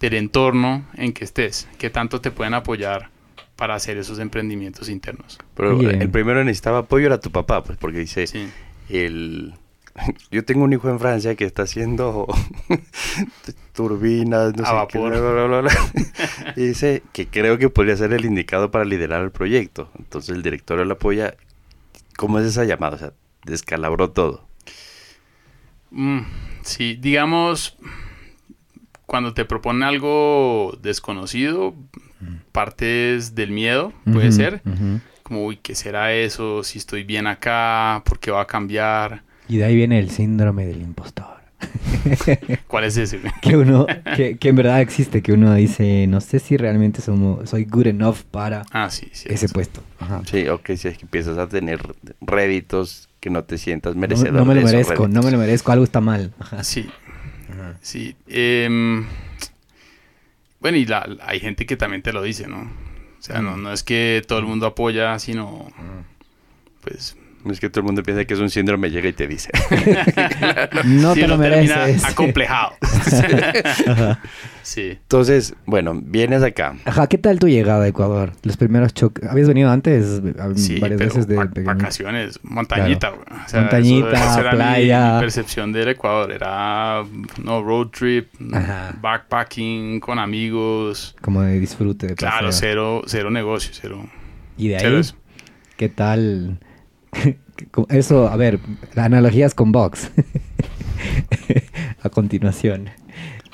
del entorno en que estés, qué tanto te pueden apoyar para hacer esos emprendimientos internos. Pero Oye. el primero necesitaba apoyo era tu papá, pues porque dice, Sí. el... Yo tengo un hijo en Francia que está haciendo turbinas, no A sé vapor. qué, bla, bla, bla, bla. Y dice que creo que podría ser el indicado para liderar el proyecto. Entonces el directorio lo apoya. ¿Cómo es esa llamada? O sea, descalabró todo. Mm, sí, digamos, cuando te proponen algo desconocido, partes del miedo, puede ser. Como, uy, ¿qué será eso? Si estoy bien acá, ¿por qué va a cambiar? Y de ahí viene el síndrome del impostor. ¿Cuál es ese? que uno, que, que en verdad existe, que uno dice, no sé si realmente somo- soy good enough para Ah, sí, sí. ese eso. puesto. Ajá. Sí, ok, si es que empiezas a tener réditos que no te sientas No, merecedor no me lo de merezco, no me réditos. lo merezco, algo está mal. Ajá. Sí, sí. Em, bueno, y la, la- hay gente que también te lo dice, ¿no? Sea, no, no es que todo el mundo apoya, sino, pues... No es que todo el mundo piensa que es un síndrome, llega y te dice. No sí, te lo mereces. acomplejado. Sí. Entonces, bueno, vienes acá. Ajá, ¿qué tal tu llegada a Ecuador? Los primeros choques. ¿Habías venido antes a- Sí, varias pero veces de vacaciones, montañita, güey. O sea, Montañita, eso- esa era mi- playa. Mi, percepción del Ecuador era no road trip, Ajá. backpacking con amigos. Como de disfrute de Claro, cero, cero negocio, cero. Y de cero ahí, eso. ¿qué tal? Eso, a ver, analogías con Vox. a continuación.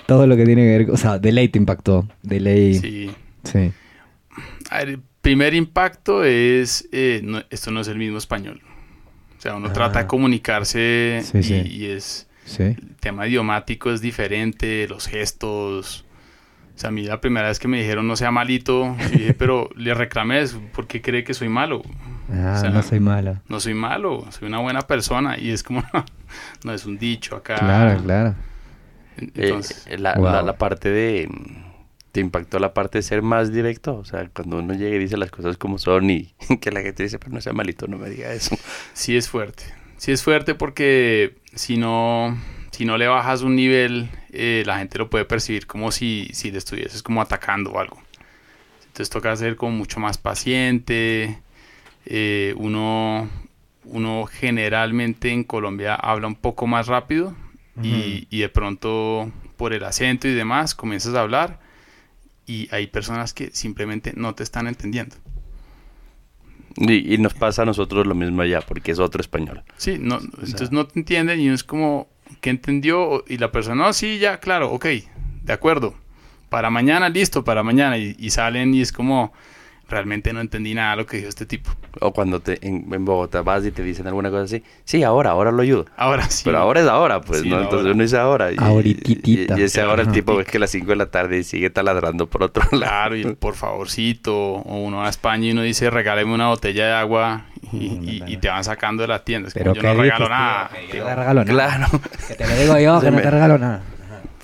Todo lo que tiene que ver, o sea, de ley te impactó. De ley. Sí. Sí. El primer impacto es, eh, no- esto no es el mismo español. O sea, uno Ah. trata de comunicarse Sí, y, sí. y es, Sí. el tema idiomático es diferente, los gestos. O sea, a mí la primera vez que me dijeron no sea malito, dije, pero le reclamé ¿por qué cree que soy malo? Ah, O sea, no soy mala. No soy malo, soy una buena persona. Y es como, no es un dicho acá. Claro, claro. Entonces, Eh, la, Wow. la- la parte de... ¿Te impactó la parte de ser más directo? O sea, cuando uno llega y dice las cosas como son y que la gente dice, pero no sea malito, no me diga eso. sí es fuerte. Sí es fuerte porque si no, si no le bajas un nivel, eh, la gente lo puede percibir como si, si le estuvieses como atacando o algo. Entonces toca ser como mucho más paciente. Eh, uno, uno generalmente en Colombia habla un poco más rápido y, y de pronto por el acento y demás comienzas a hablar y hay personas que simplemente no te están entendiendo. Y, y nos pasa a nosotros lo mismo allá, porque es otro español. Sí, no, entonces no te entienden y es como que entendió y la persona, no, sí, ya, claro, ok, de acuerdo. Para mañana, listo, para mañana. Y, y salen y es como, realmente no entendí nada de lo que dijo este tipo. O cuando te, en, en Bogotá vas y te dicen alguna cosa así, sí, ahora, ahora lo ayudo. Ahora sí. Pero ahora es ahora, pues, Sí, ¿no? ahora. Entonces uno dice ahora. Y, Ahorititita. Y, y ese ahora el tipo es que a las 5 de la tarde sigue taladrando por otro lado. Claro, y el por favorcito, o uno va a España y uno dice, regáleme una botella de agua y, y- y te van sacando de las tiendas. Como, Pero yo ¿qué no regalo nada. Que yo no te regalo nada. Claro. Que te lo digo yo, que no te regalo nada.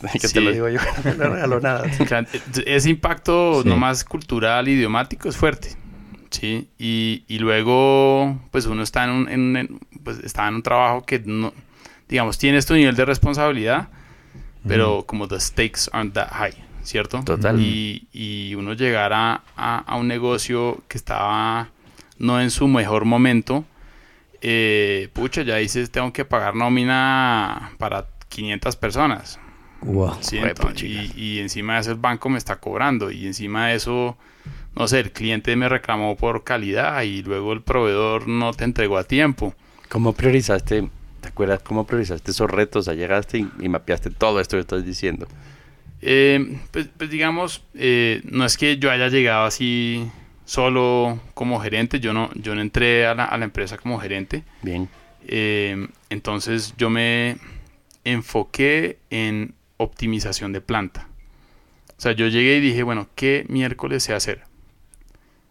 que te Sí. lo digo yo, no le regalo nada. O sea, ese impacto Sí. nomás cultural, idiomático es fuerte. Sí, y, y luego, pues uno está en un, en un- en- pues está en un trabajo que no, digamos, tienes tu nivel de responsabilidad, pero como the stakes aren't that high, ¿cierto? Total. Y, y uno llegar a, a- a un negocio que estaba no en su mejor momento, eh, pucha, ya dices, tengo que pagar nómina para 500 personas. Wow. Y, y encima de eso el banco me está cobrando y encima de eso, no sé, el cliente me reclamó por calidad y luego el proveedor no te entregó a tiempo. ¿Cómo priorizaste, te acuerdas cómo priorizaste esos retos? O sea, llegaste y, y mapeaste todo esto que estás diciendo. Eh, pues, pues digamos, eh, no es que yo haya llegado así solo como gerente. Yo no, yo no entré a la, a la empresa como gerente. Bien. Eh, entonces yo me enfoqué en optimización de planta. O sea, yo llegué y dije, bueno, ¿qué miércoles sé hacer?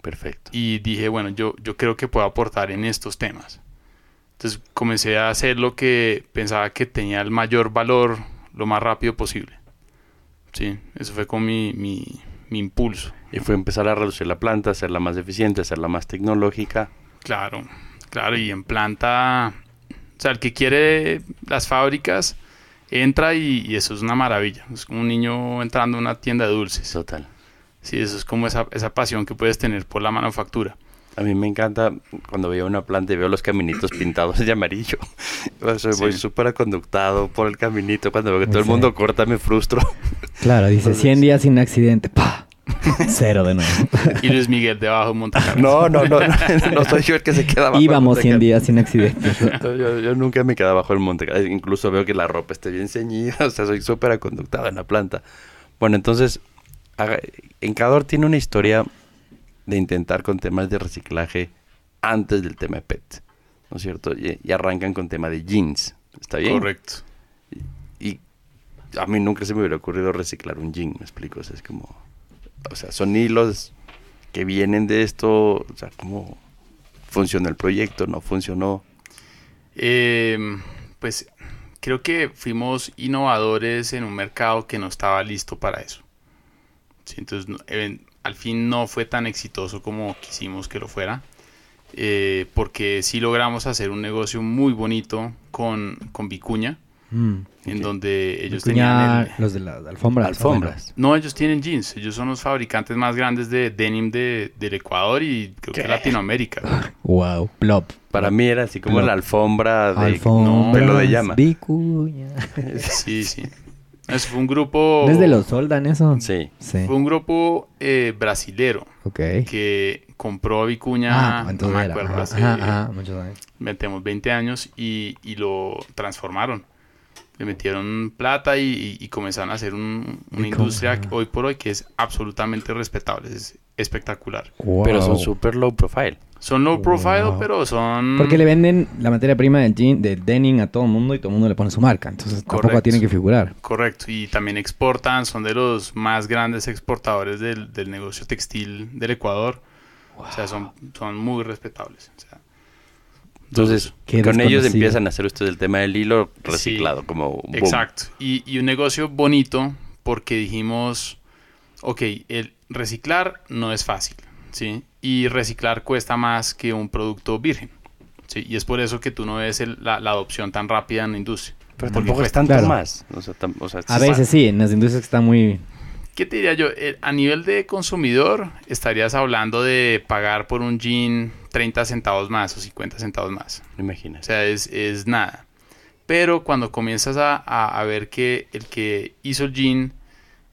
Perfecto. Y dije, bueno, yo, yo creo que puedo aportar en estos temas. Entonces comencé a hacer lo que pensaba que tenía el mayor valor lo más rápido posible. Sí, eso fue con mi, mi, mi impulso. Y fue empezar a reducir la planta, hacerla más eficiente, hacerla más tecnológica. Claro, claro, y en planta, o sea, el que quiere las fábricas entra y, y eso es una maravilla. Es como un niño entrando a una tienda de dulces. Total. Sí, eso es como esa, esa pasión que puedes tener por la manufactura. A mí me encanta cuando veo una planta y veo los caminitos pintados de amarillo. O sea, Voy súper aconductado por el caminito. Cuando veo que todo el mundo corta, me frustro. Claro, dice 100 días sin accidente. ¡Pah! Cero de nuevo. Y Luis Miguel debajo de Montacargas. No, no, no, no, no soy yo el que se queda abajo. del Íbamos Monte 100 Carlo. días sin accidentes. No, Yo, yo nunca me quedo abajo del monte. Carlo. Incluso veo que la ropa esté bien ceñida. O sea, soy súper aconductado en la planta. Bueno, entonces, Encador tiene una historia de intentar con temas de reciclaje antes del tema de PET. ¿No es cierto? Y, y arrancan con tema de jeans. ¿Está bien? Correcto. Y a mí nunca se me hubiera ocurrido reciclar un jean, me explico. O sea, es como. O sea, son hilos que vienen de esto. O sea, ¿cómo funcionó el proyecto? ¿No funcionó? Eh, pues creo que fuimos innovadores en un mercado que no estaba listo para eso. Entonces, al fin no fue tan exitoso como quisimos que lo fuera. eh, porque sí logramos hacer un negocio muy bonito con, con Vicuña, Mm. en donde ellos tenían el- los de las alfombras. Alfombras. No, ellos tienen jeans. Ellos son los fabricantes más grandes de denim de, del Ecuador y creo que ¿Qué? Latinoamérica. Wow, plop. Para mí era así como No. la alfombra de Alfombras, pelo de llama. Vicuña. Sí, sí. Eso fue un grupo... ¿Desde los soldan eso? Sí. Sí. Fue un grupo eh, brasilero Ok. que compró a Vicuña, Ah, no entonces me era. acuerdo, Ajá, hace ajá, ajá, muchos años. metemos 20 años y, y lo transformaron. Le metieron plata y, y- y comenzaron a hacer un- una industria que hoy por hoy que es absolutamente respetable, es espectacular. Pero son super low profile. Son low profile, Wow. pero son... Porque le venden la materia prima del jean, del denim a todo el mundo y todo el mundo le pone su marca. Entonces tampoco Correcto. tiene que figurar. Correcto, y también exportan, son de los más grandes exportadores del, del negocio textil del Ecuador. O sea, son, son muy respetables. o sea, Entonces, con ellos empiezan a hacer ustedes el tema del hilo reciclado, Sí, como un boom. Exacto. Y, y un negocio bonito porque dijimos, ok, el reciclar no es fácil, ¿sí? Y reciclar cuesta más que un producto virgen, ¿sí? Y es por eso que tú no ves el- la, la adopción tan rápida en la industria. Pero tampoco es tanto Claro. más. O sea, tam- o sea, A veces sí, en las industrias que están muy... ¿Qué te diría yo? Eh, a nivel de consumidor, estarías hablando de pagar por un jean 30 centavos más o 50 centavos más. imagino. O sea, es, es nada. Pero cuando comienzas a, a- a ver que el que hizo el jean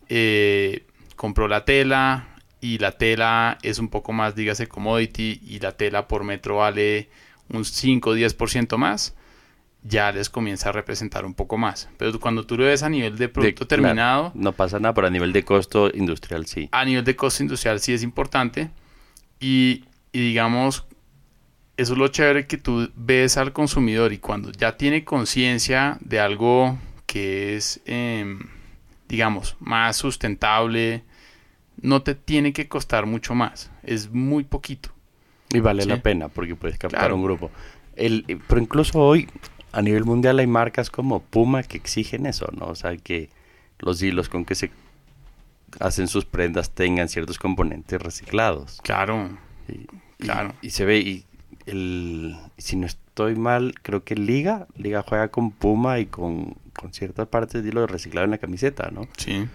eh, compró la tela y la tela es un poco más, dígase, commodity y la tela por metro vale un 5 o 10% más, ya les comienza a representar un poco más. Pero cuando tú lo ves a nivel de producto De- claro, terminado, no pasa nada, pero a nivel de costo industrial sí. a nivel de costo industrial sí es importante. Y, y digamos, eso es lo chévere que tú ves al consumidor y cuando ya tiene conciencia de algo que es, em, digamos, más sustentable, no te tiene que costar mucho más. Es muy poquito. Y vale Sí. la pena porque puedes captar Claro. un grupo. El, eh, pero incluso hoy, a nivel mundial, hay marcas como Puma que exigen eso, ¿no? O sea, que los hilos con que se hacen sus prendas tengan ciertos componentes reciclados. Claro, Y, Claro. Y, se ve, y el, si no estoy mal, creo que Liga, Liga juega con Puma y con, con ciertas partes de hilo reciclado en la camiseta, ¿no? sí.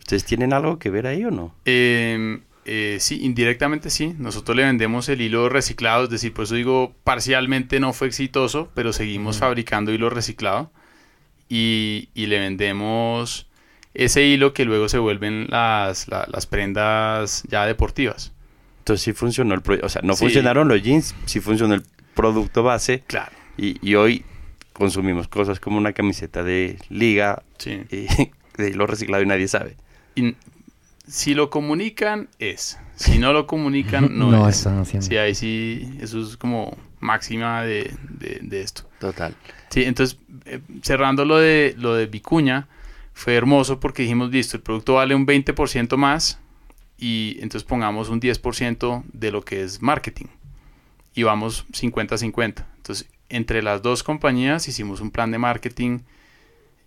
¿Ustedes tienen algo que ver ahí o no? Em, eh, sí, indirectamente sí. Nosotros le vendemos el hilo reciclado, es decir, por eso digo, parcialmente no fue exitoso, pero seguimos fabricando hilo reciclado y, y le vendemos ese hilo que luego se vuelven las, la- las prendas ya deportivas. Entonces sí funcionó el proyecto. O sea, no Sí. funcionaron los jeans, sí funcionó el producto base. Claro. Y, y hoy consumimos cosas como una camiseta de liga Sí. y de hilo reciclado y nadie sabe. Y si lo comunican, es. Si no lo comunican, no, No es. están haciendo. Sí, ahí sí, eso es como máxima de, de- de esto. Total. Sí, entonces, eh, cerrando lo de, lo de Vicuña, fue hermoso porque dijimos, listo, el producto vale un 20% más y entonces pongamos un 10% de lo que es marketing y vamos 50-50. Entonces, entre las dos compañías hicimos un plan de marketing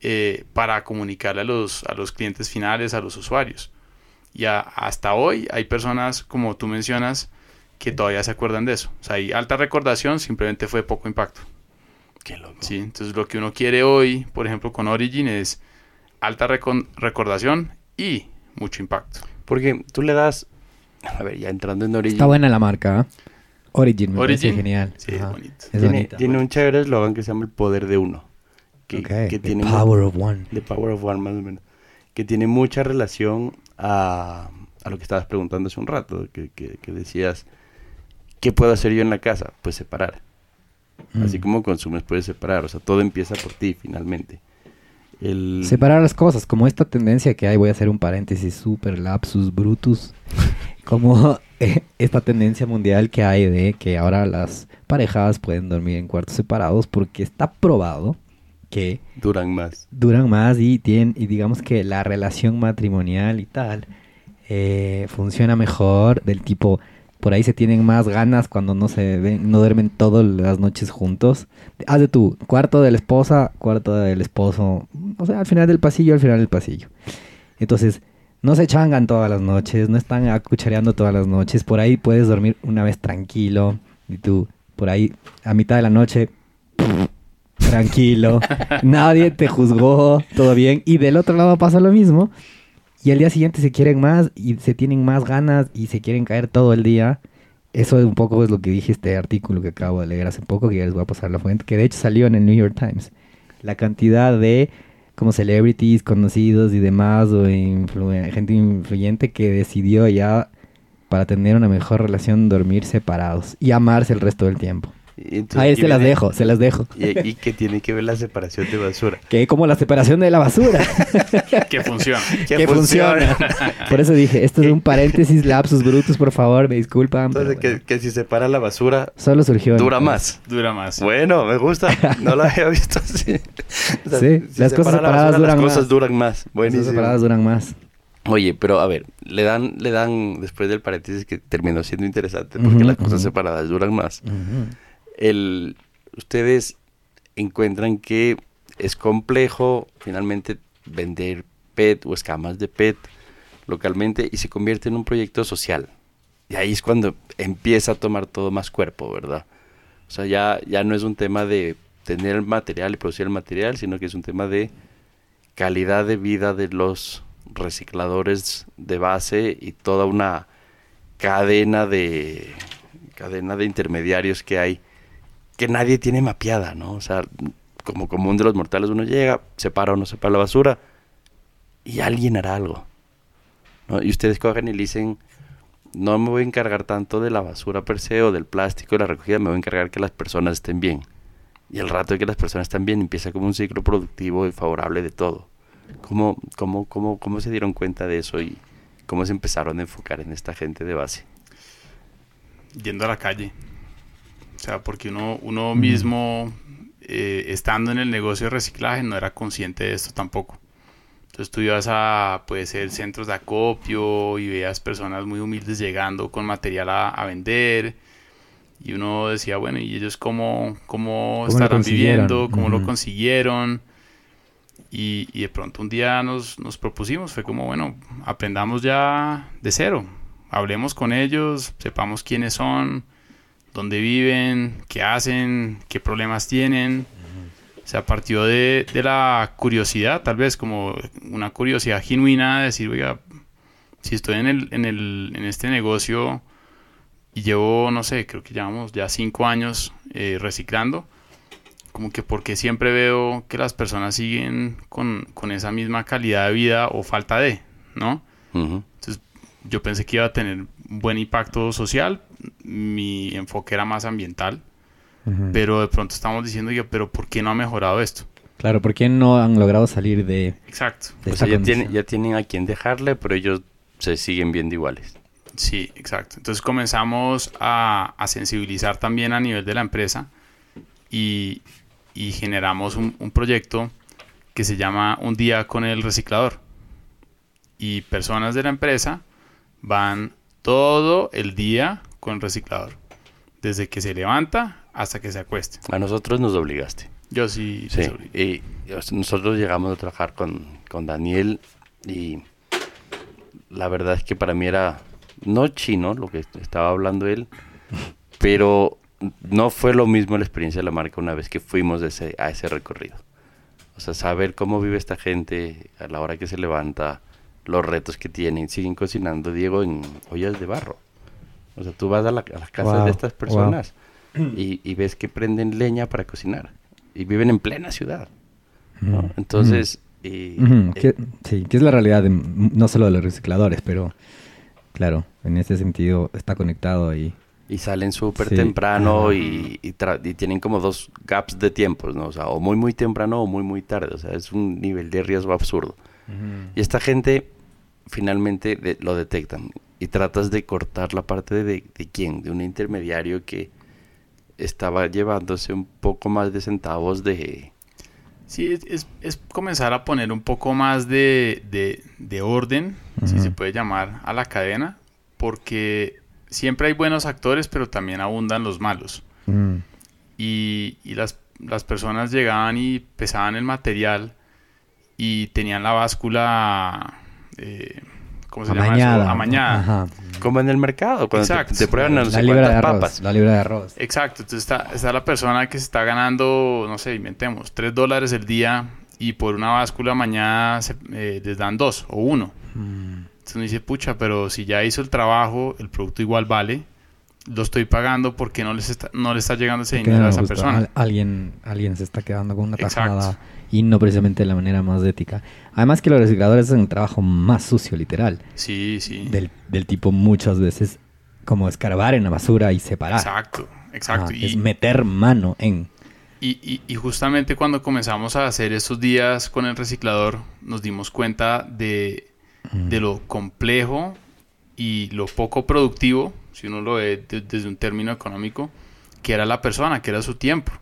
eh, para comunicarle a los, a los clientes finales, a los usuarios. Y a- hasta hoy hay personas, como tú mencionas, que todavía se acuerdan de eso. O sea, hay alta recordación, simplemente fue poco impacto. Qué loco. Sí, entonces lo que uno quiere hoy, por ejemplo, con Origin es alta recon- recordación y mucho impacto. Porque tú le das. A ver, ya entrando en Origin. Está buena la marca. ¿eh? Origin, me parece Origin. genial. Sí, es Ajá. bonito. Es Tiene, bonita. tiene un chévere eslogan que se llama el poder de uno. Que, Ok, que the tiene power of one. The Power of One, más o menos. Que tiene mucha relación a, a lo que estabas preguntando hace un rato, que, que- que decías, ¿qué puedo hacer yo en la casa? Pues separar. Así Mm. como consumes, puedes separar. O sea, todo empieza por ti, finalmente. El... Separar las cosas, como esta tendencia que hay, voy a hacer un paréntesis, super lapsus brutus, como eh, esta tendencia mundial que hay de que ahora las parejas pueden dormir en cuartos separados porque está probado que Duran más. duran más y tienen, y digamos que la relación matrimonial y tal eh, funciona mejor del tipo por ahí se tienen más ganas cuando no se ven, no duermen todas las noches juntos. Haz de tu cuarto de la esposa, cuarto del esposo, o sea, al final del pasillo, al final del pasillo. Entonces, no se changan todas las noches, no están acuchareando todas las noches, por ahí puedes dormir una vez tranquilo y tú por ahí a mitad de la noche tranquilo, nadie te juzgó, todo bien. Y del otro lado pasa lo mismo. Y al día siguiente se quieren más y se tienen más ganas y se quieren caer todo el día. Eso es un poco es lo que dije este artículo que acabo de leer hace poco, que ya les voy a pasar la fuente, que de hecho salió en el New York Times. La cantidad de como celebrities conocidos y demás, o gente influyente que decidió ya para tener una mejor relación dormir separados y amarse el resto del tiempo. Entonces Ahí se las viene- dejo, se las dejo. Y, y que tiene que ver la separación de basura. Que como la separación de la basura. Que funciona. que funciona. Por eso dije, esto es un paréntesis, lapsus brutus, por favor, me disculpan. Entonces, que, bueno. que si separa la basura, Solo surgió. dura más. Dura más. Bueno, me gusta. No lo había visto así. O sea, Sí, las cosas separa la separadas basura, duran Las cosas más. duran más. Buenísimo. separadas duran más. Oye, pero a ver, le dan, le dan, después del paréntesis que terminó siendo interesante, porque las cosas separadas duran más. El, ustedes encuentran que es complejo finalmente vender PET o escamas de PET localmente y se convierte en un proyecto social. Y ahí es cuando empieza a tomar todo más cuerpo, ¿verdad? O sea, ya, ya no es un tema de tener el material y producir el material, sino que es un tema de calidad de vida de los recicladores de base y toda una cadena de cadena de intermediarios que hay que nadie tiene mapeada, ¿no? O sea, como común de los mortales uno llega, separa o no separa la basura y alguien hará algo. ¿no? Y ustedes cogen y dicen, no me voy a encargar tanto de la basura per se o del plástico de la recogida, me voy a encargar que las personas estén bien. Y el rato de que las personas están bien empieza como un ciclo productivo y favorable de todo. ¿Cómo, cómo, cómo, cómo se dieron cuenta de eso y cómo se empezaron a enfocar en esta gente de base? Yendo a la calle. O sea, porque uno, uno mismo, eh, estando en el negocio de reciclaje, no era consciente de esto tampoco. Entonces tú ibas a, puede ser, centros de acopio y veías personas muy humildes llegando con material a, a vender. Y uno decía, bueno, ¿y ellos cómo, cómo, lo estarán viviendo? ¿Cómo lo Ujú. consiguieron? Y, y de pronto un día nos, nos propusimos, fue como, bueno, aprendamos ya de cero. Hablemos con ellos, sepamos quiénes son, dónde viven, qué hacen, qué problemas tienen. O sea, partió de, de la curiosidad, tal vez como una curiosidad genuina de decir, oiga, si estoy en, el, en, el, en este negocio y llevo, no sé, creo que llevamos ya cinco años eh, reciclando, como que porque siempre veo que las personas siguen con, con esa misma calidad de vida o falta de, ¿no? Entonces, yo pensé que iba a tener un buen impacto social. Mi enfoque era más ambiental. Pero de pronto estamos diciendo, yo, pero ¿por qué no ha mejorado esto? Claro, ¿por qué no han logrado salir de, Exacto. de O sea, ya, tienen, ya tienen a quien dejarle, pero ellos se siguen viendo iguales. Sí, exacto. Entonces comenzamos a, a sensibilizar también a nivel de la empresa y, y generamos un, un proyecto que se llama Un día con el reciclador. Y personas de la empresa van todo el día con el reciclador. Desde que se levanta hasta que se acueste. A nosotros nos obligaste. Yo sí. Sí, y nosotros llegamos a trabajar con, con Daniel y la verdad es que para mí era no chino lo que estaba hablando él, pero no fue lo mismo la experiencia de la marca una vez que fuimos de ese, a ese recorrido. O sea, saber cómo vive esta gente a la hora que se levanta, los retos que tienen, siguen cocinando, Diego, en ollas de barro. O sea, tú vas a, la- a las casas Wow, de estas personas y, y ves que prenden leña para cocinar y viven en plena ciudad. ¿no? Ujú. Entonces, eh, Ujú, eh, que- sí, que es la realidad de, no solo de los recicladores, pero claro, en ese sentido está conectado ahí. y salen súper Sí. temprano y, y y tienen como dos gaps de tiempos, ¿no? O sea, o muy muy temprano o muy muy tarde. O sea, es un nivel de riesgo absurdo. Y esta gente finalmente de- lo detectan y tratas de cortar la parte de, de quién, de un intermediario que estaba llevándose un poco más de centavos de... Sí, es, es- es comenzar a poner un poco más de, de- de orden, si se puede llamar, a la cadena, porque siempre hay buenos actores, pero también abundan los malos. Mm, Y, y las, las personas llegaban y pesaban el material y tenían la báscula, eh, ¿cómo se llama? Amañada. Ajá. Como en el mercado, cuando te, Exacto. te prueban no La sé libra de arroz. papas. La libra de arroz. Exacto, entonces está, está la persona que se está ganando, no sé, inventemos, 3 dólares el día y por una báscula mañana se- eh, les dan dos o uno. Mm, Entonces uno dice, pucha, pero si ya hizo el trabajo, el producto igual vale, lo estoy pagando porque no, les está, no le está llegando ese ¿por qué dinero no a esa gusta? persona. Al- alguien, alguien se está quedando con una Exacto. tajada y no precisamente de la manera más ética. Además que los recicladores hacen un trabajo más sucio, literal. Sí, sí. Del, del tipo muchas veces como escarbar en la basura y separar. Exacto, exacto. Y, Es meter mano en... y- y- y justamente cuando comenzamos a hacer estos días con el reciclador, nos dimos cuenta de, Mm. de lo complejo y lo poco productivo, si uno lo ve de- desde un término económico, que era la persona, que era su tiempo.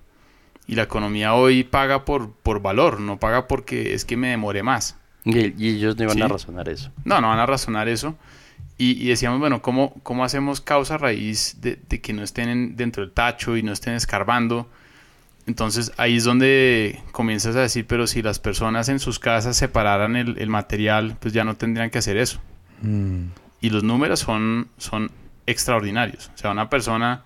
Y la economía hoy paga por, por valor, no paga porque es que me demoré más. Y, y ellos no iban a razonar eso. No, no van a razonar eso. Y, y decíamos, bueno, ¿cómo, ¿cómo hacemos causa raíz de, de que no estén en- dentro del tacho y no estén escarbando? Entonces ahí es donde comienzas a decir, pero si las personas en sus casas separaran el, el material, pues ya no tendrían que hacer eso. Mm, Y los números son, son extraordinarios. O sea, una persona,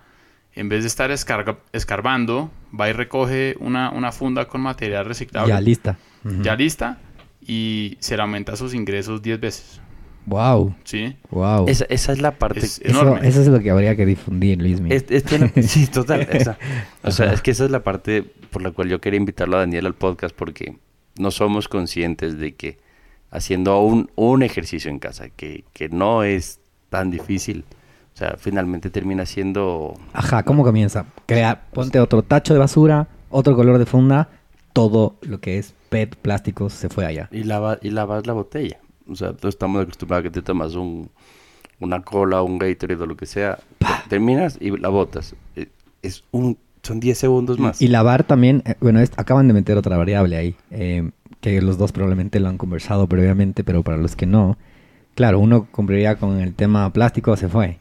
en vez de estar escarga- escarbando, va y recoge una, una funda con material reciclable, ya lista. Ya lista, y se le aumenta sus ingresos 10 veces. Wow, ¿Sí? wow. Esa, esa es la parte... Es Eso, enorme. eso es lo que habría que difundir, Luismi. Es- es- tiene- sí, total. esa. O sea, es que esa es la parte por la cual yo quería invitarlo a Daniel al podcast porque no somos conscientes de que haciendo un, un ejercicio en casa, que, que no es tan difícil, sea, finalmente termina siendo... Ajá, ¿cómo comienza? Crear, ponte otro tacho de basura, otro color de funda, todo lo que es PET, plásticos, se fue allá. Y, lava, y lavas la botella. O sea, todos estamos acostumbrados a que te tomas un, una cola, un Gatorade o lo que sea, terminas y la botas. Eh, Es un, son 10 segundos más. Y lavar también, eh, bueno, es- acaban de meter otra variable ahí, eh, que los dos probablemente lo han conversado previamente, pero para los que no, claro, uno cumpliría con el tema plástico, se fue.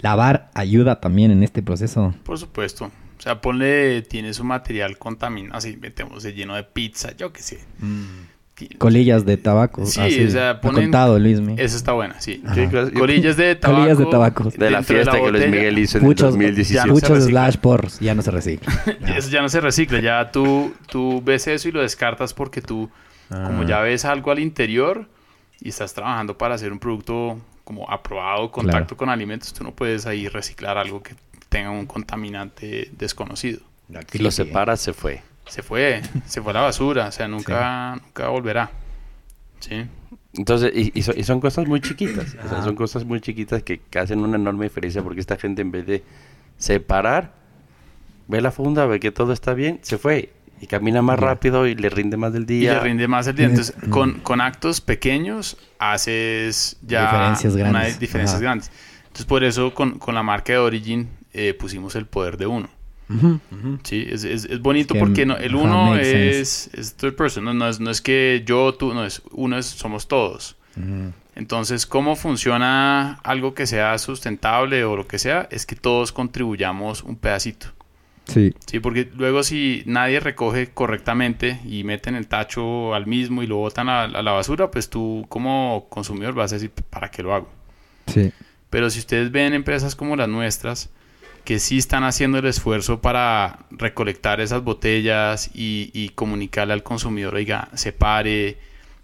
Lavar ayuda también en este proceso. Por supuesto. O sea, ponle, tienes un material contaminado, así metemos de lleno de pizza, yo qué sé. Ti- Colillas de tabaco. Sí, así, o sea, ponen- contado Luismi. Esa está buena, sí. Colillas de tabaco. Colillas de tabaco. de la fiesta que Luis. Miguel hizo en Muchos, el 2017. ya no se muchos slash porros, ya no se recicla. Eso ya no se recicla, ya tú, tú ves eso y lo descartas porque tú, como Ah. ya ves algo al interior y estás trabajando para hacer un producto como aprobado, contacto Claro. con alimentos, tú no puedes ahí reciclar algo que tenga un contaminante desconocido. Y lo separas, se fue. Se fue, se fue a la basura, o sea, nunca, nunca volverá. Sí. Entonces, y, y son, y son cosas muy chiquitas. O sea, Ajá. son cosas muy chiquitas que, que hacen una enorme diferencia porque esta gente en vez de separar, ve la funda, ve que todo está bien, se fue. Y camina más rápido y le rinde más del y día. le rinde más el día. Entonces, Mm. con, con actos pequeños haces ya Diferencias una grandes. diferencias Ajá. grandes. Entonces, por eso con, con la marca de Origin eh, pusimos el poder de uno. Sí, es, es, es bonito Que, porque no, el uno es, es third person, no, no es, no es que yo, tú, no es uno, es, somos todos. Entonces, ¿cómo funciona algo que sea sustentable o lo que sea? Es que todos contribuyamos un pedacito. Sí. Sí, porque luego si nadie recoge correctamente y meten el tacho al mismo y lo botan a, a la basura, pues tú como consumidor vas a decir, ¿para qué lo hago? Sí. Pero si ustedes ven empresas como las nuestras, que sí están haciendo el esfuerzo para recolectar esas botellas y, y comunicarle al consumidor, oiga, separe,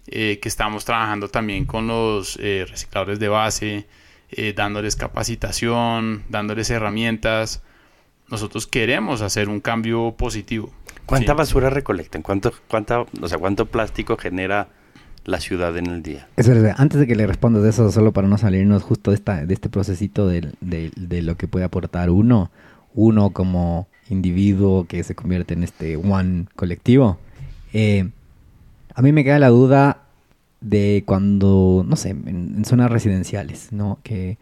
eh, que estamos trabajando también con los eh, recicladores de base, eh, dándoles capacitación, dándoles herramientas. Nosotros queremos hacer un cambio positivo. ¿Cuánta Sí. basura recolectan? ¿Cuánto, cuánta, o sea, ¿Cuánto plástico genera la ciudad en el día? Espera, antes de que le respondas de eso, solo para no salirnos justo de, esta, de este procesito de, de lo que puede aportar uno, uno como individuo que se convierte en este one colectivo, eh, a mí me queda la duda de cuando, no sé, en, en zonas residenciales, ¿no? Que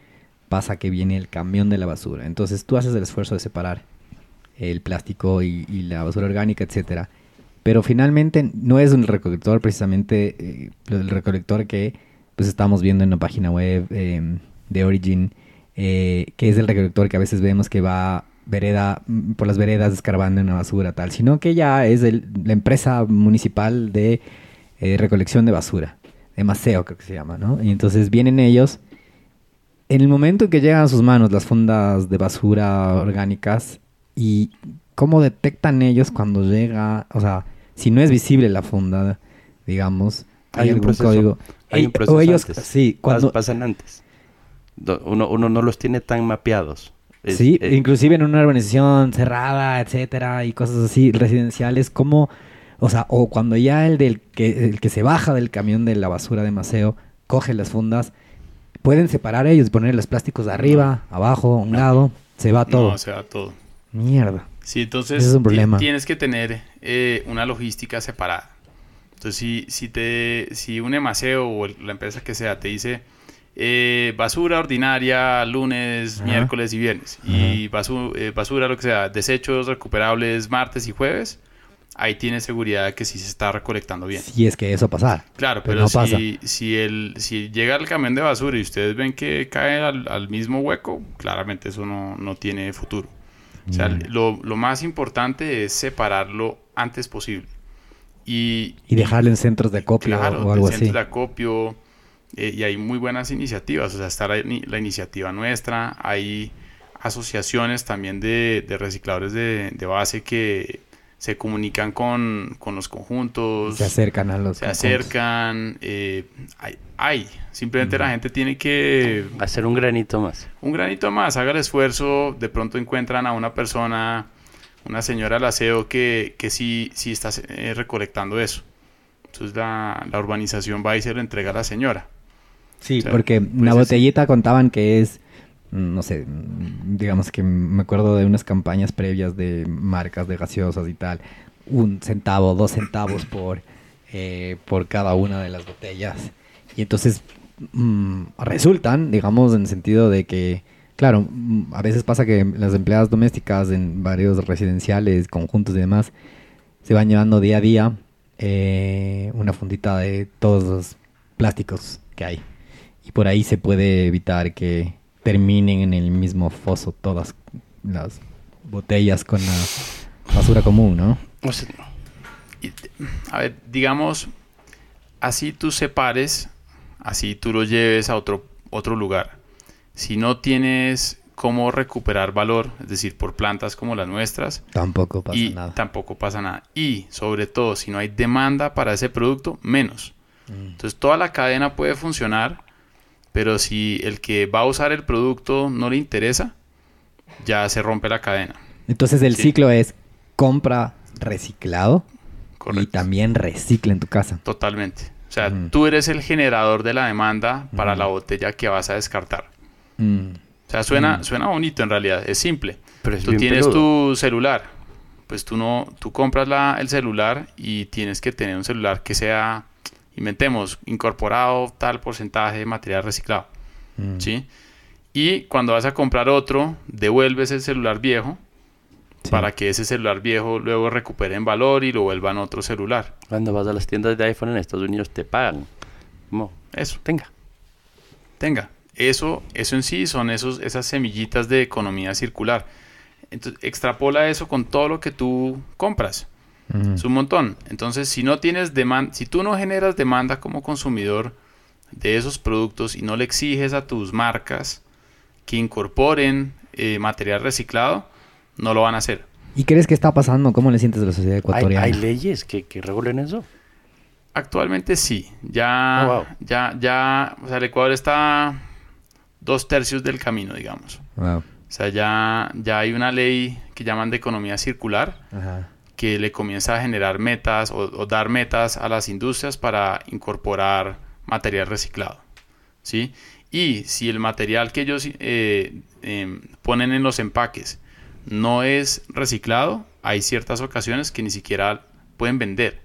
pasa que viene el camión de la basura. Entonces tú haces el esfuerzo de separar el plástico y, la basura orgánica, etcétera. Pero finalmente no es un recolector precisamente eh, el recolector que pues estamos viendo en la página web eh, de Origin, eh, que es el recolector que a veces vemos que va vereda por las veredas escarbando en la basura tal, sino que ya es el- la empresa municipal de eh, recolección de basura, de Maceo creo que se llama, ¿no? Y entonces vienen ellos en el momento en que llegan a sus manos las fundas de basura orgánicas y cómo detectan ellos cuando llega, o sea, si no es visible la funda, digamos, hay, un algún proceso. código. Hay un proceso o ellos, antes. sí, cuando, Pas- pasan antes. Uno, uno no los tiene tan mapeados. Es- sí, eh, inclusive en una urbanización cerrada, etcétera, y cosas así, residenciales, como, o sea, o cuando ya el del que, el que se baja del camión de la basura de Maceo coge las fundas, pueden separar ellos, poner los plásticos de arriba, abajo, a un lado, se va todo. No, o sea, todo. Mierda. Sí, entonces Ese es un problema. tienes que tener eh, una logística separada. Entonces, si, si, te, si un emaseo o el- la empresa que sea te dice eh, basura ordinaria lunes, Ajá. miércoles y viernes, y basu- eh, basura, lo que sea, desechos recuperables martes y jueves, ahí tienes seguridad de que sí se está recolectando bien. Si es que eso pasara. Claro, Pero pero, no pasa. si, si, el, si llega el camión de basura y ustedes ven que cae al, al mismo hueco, claramente eso no, no tiene futuro. O sea, Mm. lo, lo más importante es separarlo antes posible. Y, Y dejarlo en centros de acopio claro, o algo centros así. de acopio. eh, y hay muy buenas iniciativas. O sea, está la, la iniciativa nuestra. Hay asociaciones también de, de recicladores de, de base que se comunican con, con los conjuntos Se acercan a los se conjuntos. acercan, eh, hay, hay. simplemente la gente tiene que, hacer un granito más. un granito más, haga el esfuerzo, de pronto encuentran a una persona, una señora del aseo que, que sí, sí está eh, recolectando eso. Entonces la, la urbanización va y se lo entrega a la señora. Sí, O sea, porque pues una es- botellita contaban que es, mm, no sé, digamos que me acuerdo de unas campañas previas de marcas de gaseosas y tal, un centavo, dos centavos por, eh, por cada una de las botellas. Y entonces mm, resultan, digamos, en el sentido de que, claro, mm, a veces pasa que las empleadas domésticas en varios residenciales, conjuntos y demás, se van llevando día a día eh, una fundita de todos los plásticos que hay. Y por ahí se puede evitar que terminen en el mismo foso todas las botellas con la basura común, ¿no? O sea, Y, a ver, digamos, así tú separes, así tú lo lleves a otro, otro lugar. Si no tienes cómo recuperar valor, es decir, por plantas como las nuestras, Tampoco pasa y nada. tampoco pasa nada. Y sobre todo, si no hay demanda para ese producto, menos. Mm. Entonces toda la cadena puede funcionar, pero si el que va a usar el producto no le interesa, ya se rompe la cadena. Entonces el Sí. ciclo es compra reciclado y Correcto. también recicla en tu casa. Totalmente. O sea, Mm. tú eres el generador de la demanda para Mm. la botella que vas a descartar. Mm. O sea, suena, Mm. suena bonito en realidad, es simple. pero es Tú tienes peludo. tu celular, pues tú no, tú compras la, el celular y tienes que tener un celular que sea, inventemos, incorporado tal porcentaje de material reciclado, Mm. ¿sí? Y cuando vas a comprar otro, devuelves el celular viejo Sí. para que ese celular viejo luego recupere en valor y lo vuelvan otro celular. Cuando vas a las tiendas de iPhone en Estados Unidos te pagan. Como, Eso, tenga. tenga. Eso, eso en sí son esos, esas semillitas de economía circular. Entonces, extrapola eso con todo lo que tú compras. Mm. Es un montón. Entonces, si no tienes demanda, si tú no generas demanda como consumidor de esos productos y no le exiges a tus marcas que incorporen eh, material reciclado, no lo van a hacer. ¿Y crees que está pasando? ¿Cómo le sientes a la sociedad ¿Hay, ecuatoriana? hay leyes que, que regulen eso? Actualmente sí. Ya, Oh, wow. ya, ya, o sea, el Ecuador está dos tercios del camino, digamos. Wow. O sea, ya, ya hay una ley que llaman de economía circular Ajá. Que le comienza a generar metas o, o dar metas a las industrias para incorporar material reciclado. ¿sí? Y si el material que ellos eh, em, ponen en los empaques no es reciclado, hay ciertas ocasiones que ni siquiera pueden vender.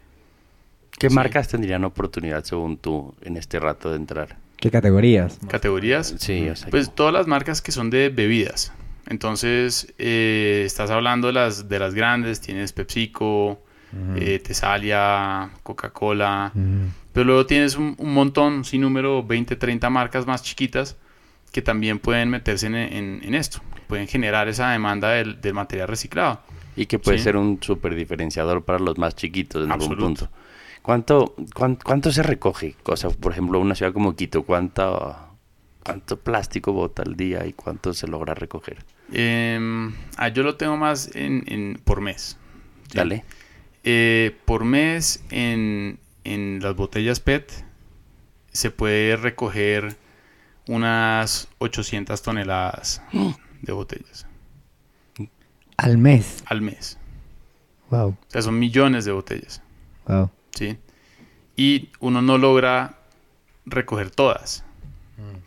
¿Qué Sí. marcas tendrían oportunidad, según tú, en este rato de entrar? ¿Qué categorías? Categorías, Sí, o sea, pues todas las marcas que son de bebidas. Entonces, eh, estás hablando de las, de las grandes, tienes PepsiCo, eh, Tesalia, Coca-Cola. Pero luego tienes un, un montón, sin número, 20, 30 marcas más chiquitas que también pueden meterse en, en- en esto. Pueden generar esa demanda del, del material reciclado. y que puede sí. ser un súper diferenciador para los más chiquitos en algún punto. ¿Cuánto, cuán- cuánto se recoge? O sea, por ejemplo, una ciudad como Quito, ¿cuánto, ¿cuánto plástico bota al día y cuánto se logra recoger? Em, ah, yo lo tengo más en, en- por mes. ¿sí? Dale. Eh, por mes en, en las botellas PET se puede recoger unas 800 toneladas de botellas Al mes. al mes. Wow. O sea, son millones de botellas. Wow. ¿sí? Y uno no logra recoger todas,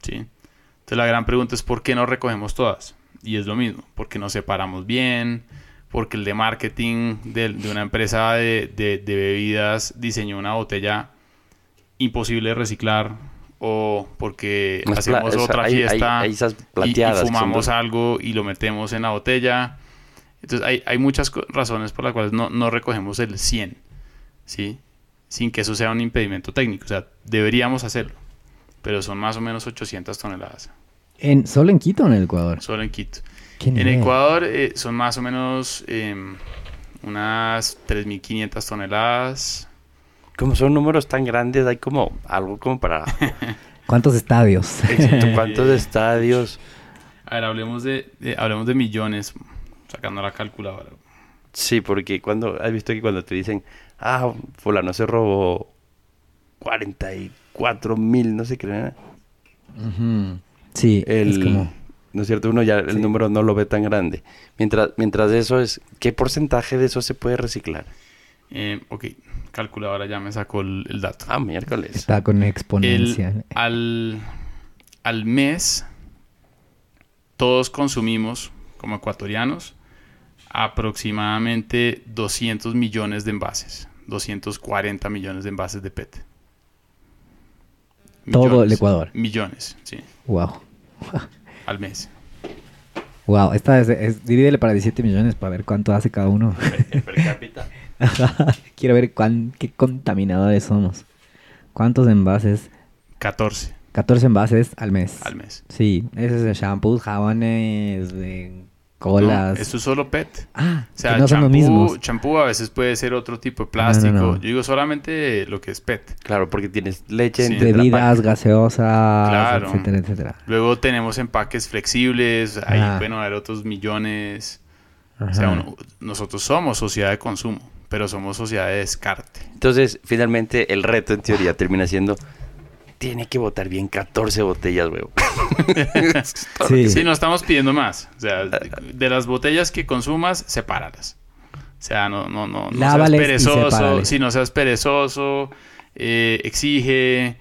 ¿sí? Entonces la gran pregunta es ¿por qué no recogemos todas? Y es lo mismo, porque nos separamos bien, porque el de marketing de, de una empresa de, de- de bebidas diseñó una botella imposible de reciclar o porque hacemos otra hay- fiesta hay y- son fumamos algo y lo metemos en la botella. Entonces hay, hay muchas razones por las cuales no, no recogemos el 100, ¿sí? Sin que eso sea un impedimento técnico. O sea, deberíamos hacerlo, pero son más o menos 800 toneladas, En, ¿Solo en Quito o en el Ecuador? solo en Quito. ¿Qué En nivel? Ecuador eh, son más o menos em, unas 3.500 toneladas. Como son números tan grandes, hay como algo como para... ¿Cuántos estadios? Exacto, ¿Cuántos estadios? A ver, hablemos de, de- hablemos de millones, sacando la calculadora. Sí, porque cuando... ¿Has visto que cuando te dicen... Ah, fulano se robó 44 mil, no sé qué... ¿no? Sí, el, es como... ¿no es cierto? Uno ya el Sí. número no lo ve tan grande. Mientras, mientras eso es, ¿qué porcentaje de eso se puede reciclar? Eh, ok, calculadora ya me sacó el, el dato. Ah, miércoles. Está con El- exponencial. al, al mes, todos consumimos, como ecuatorianos, aproximadamente 200 millones de envases. 240 millones de envases de PET. Todo el Ecuador. Millones, sí, Wow. al mes. Wow, esta es, es- divídele para 17 millones para ver cuánto hace cada uno. Per cápita. Quiero ver cuán, qué contaminadores somos. ¿Cuántos envases? 14 14 envases al mes. al mes. Sí, ese es de shampoos, jabones, de colas. No, esto es solo PET. Ah, O sea, que no champú, champú a veces puede ser otro tipo de No, no, plástico. no. Yo digo solamente lo que es PET. Claro, porque tienes leche Sí. Bebidas, gaseosas, Claro. etcétera, etcétera. Luego tenemos empaques flexibles, ahí Ajá. pueden haber otros millones. O sea, uno- nosotros somos sociedad de consumo, pero somos sociedad de descarte. Entonces, finalmente, el reto en teoría termina siendo... Tiene que botar bien 14 botellas, huevo. Sí. Sí, no estamos pidiendo más. O sea, de las botellas que consumas, sepáralas. O sea, no, no, no, no seas perezoso. Si no seas perezoso, eh, exige,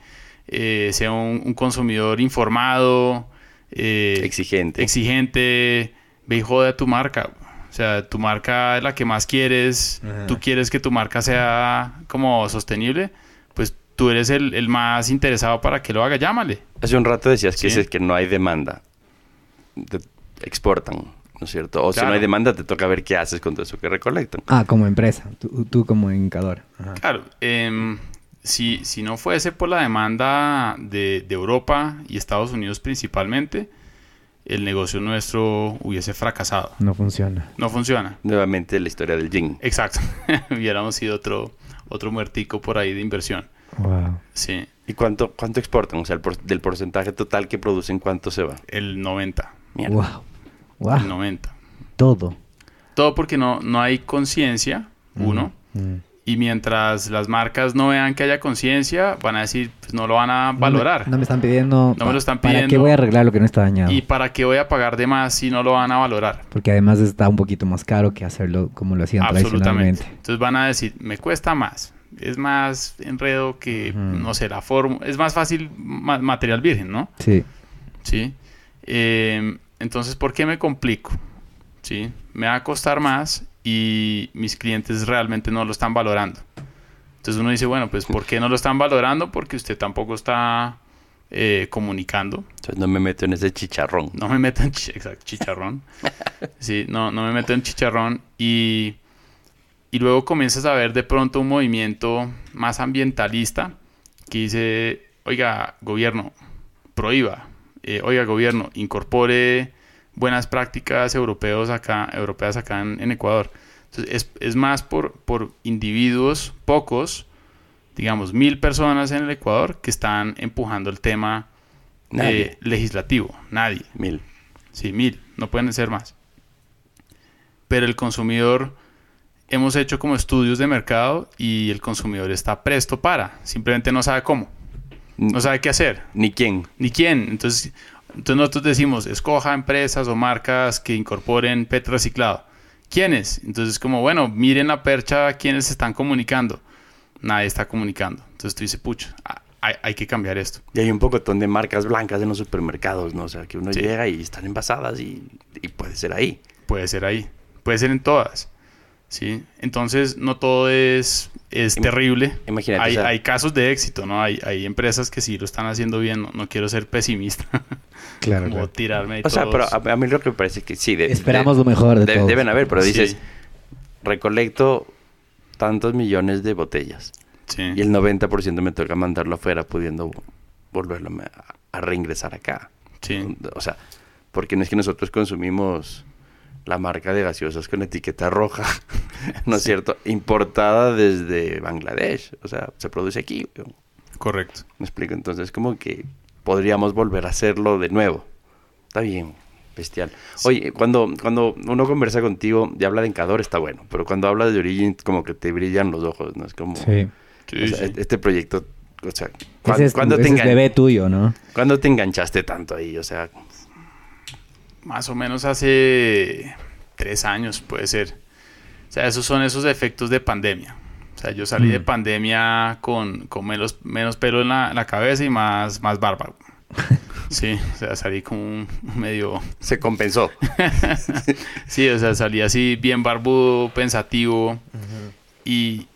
eh, sea un, un consumidor informado, eh, Exigente. exigente, ve y jode a tu marca. O sea, tu marca es la que más quieres, Ajá. tú quieres que tu marca sea como sostenible, tú eres el, el más interesado para que lo haga, llámale. Hace un rato decías que, Sí. es que no hay demanda. Te exportan, ¿no es cierto? O si no hay demanda, te toca ver qué haces con todo eso que recolectan. Ah, como empresa. Tú, tú como indicador. Ajá. Claro, em, si, si no fuese por la demanda de, de Europa y Estados Unidos principalmente, el negocio nuestro hubiese fracasado. No funciona. No funciona. Nuevamente la historia del gin. Exacto. Hubiéramos sido otro, otro muertico por ahí de inversión. Wow. Sí, ¿Y cuánto, cuánto exportan? O sea, el por- del porcentaje total que producen, ¿cuánto se va? el 90. Mierda. Wow. Wow. El 90. Todo. Todo porque no, no hay conciencia, uno. Mm. Y mientras las marcas no vean que haya conciencia, van a decir, pues no lo van a No me- valorar. No me, están pidiendo. No me lo están ¿Para qué pidiendo. voy a arreglar lo que no está dañado? ¿Y para qué voy a pagar de más si no lo van a valorar? Porque además está un poquito más caro que hacerlo como lo hacían Absolutamente. tradicionalmente. Entonces van a decir, me cuesta más. Es más enredo que, no sé, la forma. Es más fácil ma- material virgen, ¿no? Sí. ¿Sí? Eh, entonces, ¿por qué me complico? ¿Sí? Me va a costar más y mis clientes realmente no lo están valorando. Entonces uno dice, bueno, pues ¿por qué no lo están valorando? Porque usted tampoco está eh, comunicando. Entonces no me meto en ese chicharrón. No me meto en chi- exacto, chicharrón. Sí, no, no me meto en chicharrón. Y, y luego comienzas a ver de pronto un movimiento más ambientalista que dice, oiga, gobierno, prohíba. Eh, oiga, gobierno, incorpore buenas prácticas europeos acá, europeas acá en, en Ecuador. Entonces, es, es más por, por individuos, pocos, digamos, mil personas en el Ecuador que están empujando el tema eh, legislativo. Nadie. Mil. Sí, mil. No pueden ser más. Pero el consumidor, hemos hecho como estudios de mercado y el consumidor está presto para. Simplemente no sabe cómo. No sabe qué hacer. Ni quién. Ni quién. Entonces, entonces nosotros decimos, escoja empresas o marcas que incorporen PET reciclado. ¿Quiénes? Entonces, como, bueno, miren la percha, ¿quiénes están comunicando? Nadie está comunicando. Entonces tú dices, pucha, hay, hay que cambiar esto. Y hay un pocotón de marcas blancas en los supermercados, ¿no? O sea, que uno Sí. llega y están envasadas y, y puede ser ahí. Puede ser ahí. Puede ser en todas. ¿Sí? Entonces, no todo es, es terrible. imagínate, Hay, o sea- hay casos de éxito, ¿no? Hay, hay empresas que sí lo están haciendo bien. No, no quiero ser pesimista. Claro, como claro. tirarme de O sea, pero todos. a, a mí lo que me parece es que sí. de- Esperamos de- lo mejor de de- todos. Deben haber, pero Sí. dices, recolecto tantos millones de botellas Sí. y el 90% me toca mandarlo afuera pudiendo volverlo a, a reingresar acá. Sí. O sea, porque no es que nosotros consumimos la marca de gaseosas con etiqueta roja, ¿no es cierto? Importada desde Bangladesh. O sea, se produce aquí. Correcto. ¿Me explico? Entonces, como que podríamos volver a hacerlo de nuevo. Está bien, bestial. Oye, cuando, cuando uno conversa contigo y habla de Encador está bueno, pero cuando hablas de Origin, como que te brillan los ojos, ¿no? Es como, Sí. Sí, o sea, este proyecto, o sea, ¿cuán- Ese es, ¿cuándo, ese te engan- tuyo, ¿no? cuándo te enganchaste tanto ahí? O sea, Más o menos hace tres años, puede ser. O sea, esos son esos efectos de pandemia. O sea, yo salí de Mm. pandemia con, con menos, menos pelo en la, en la cabeza y más, más barba. Sí, o sea, salí como un medio... se compensó. Sí, o sea, salí así bien barbudo, pensativo. y,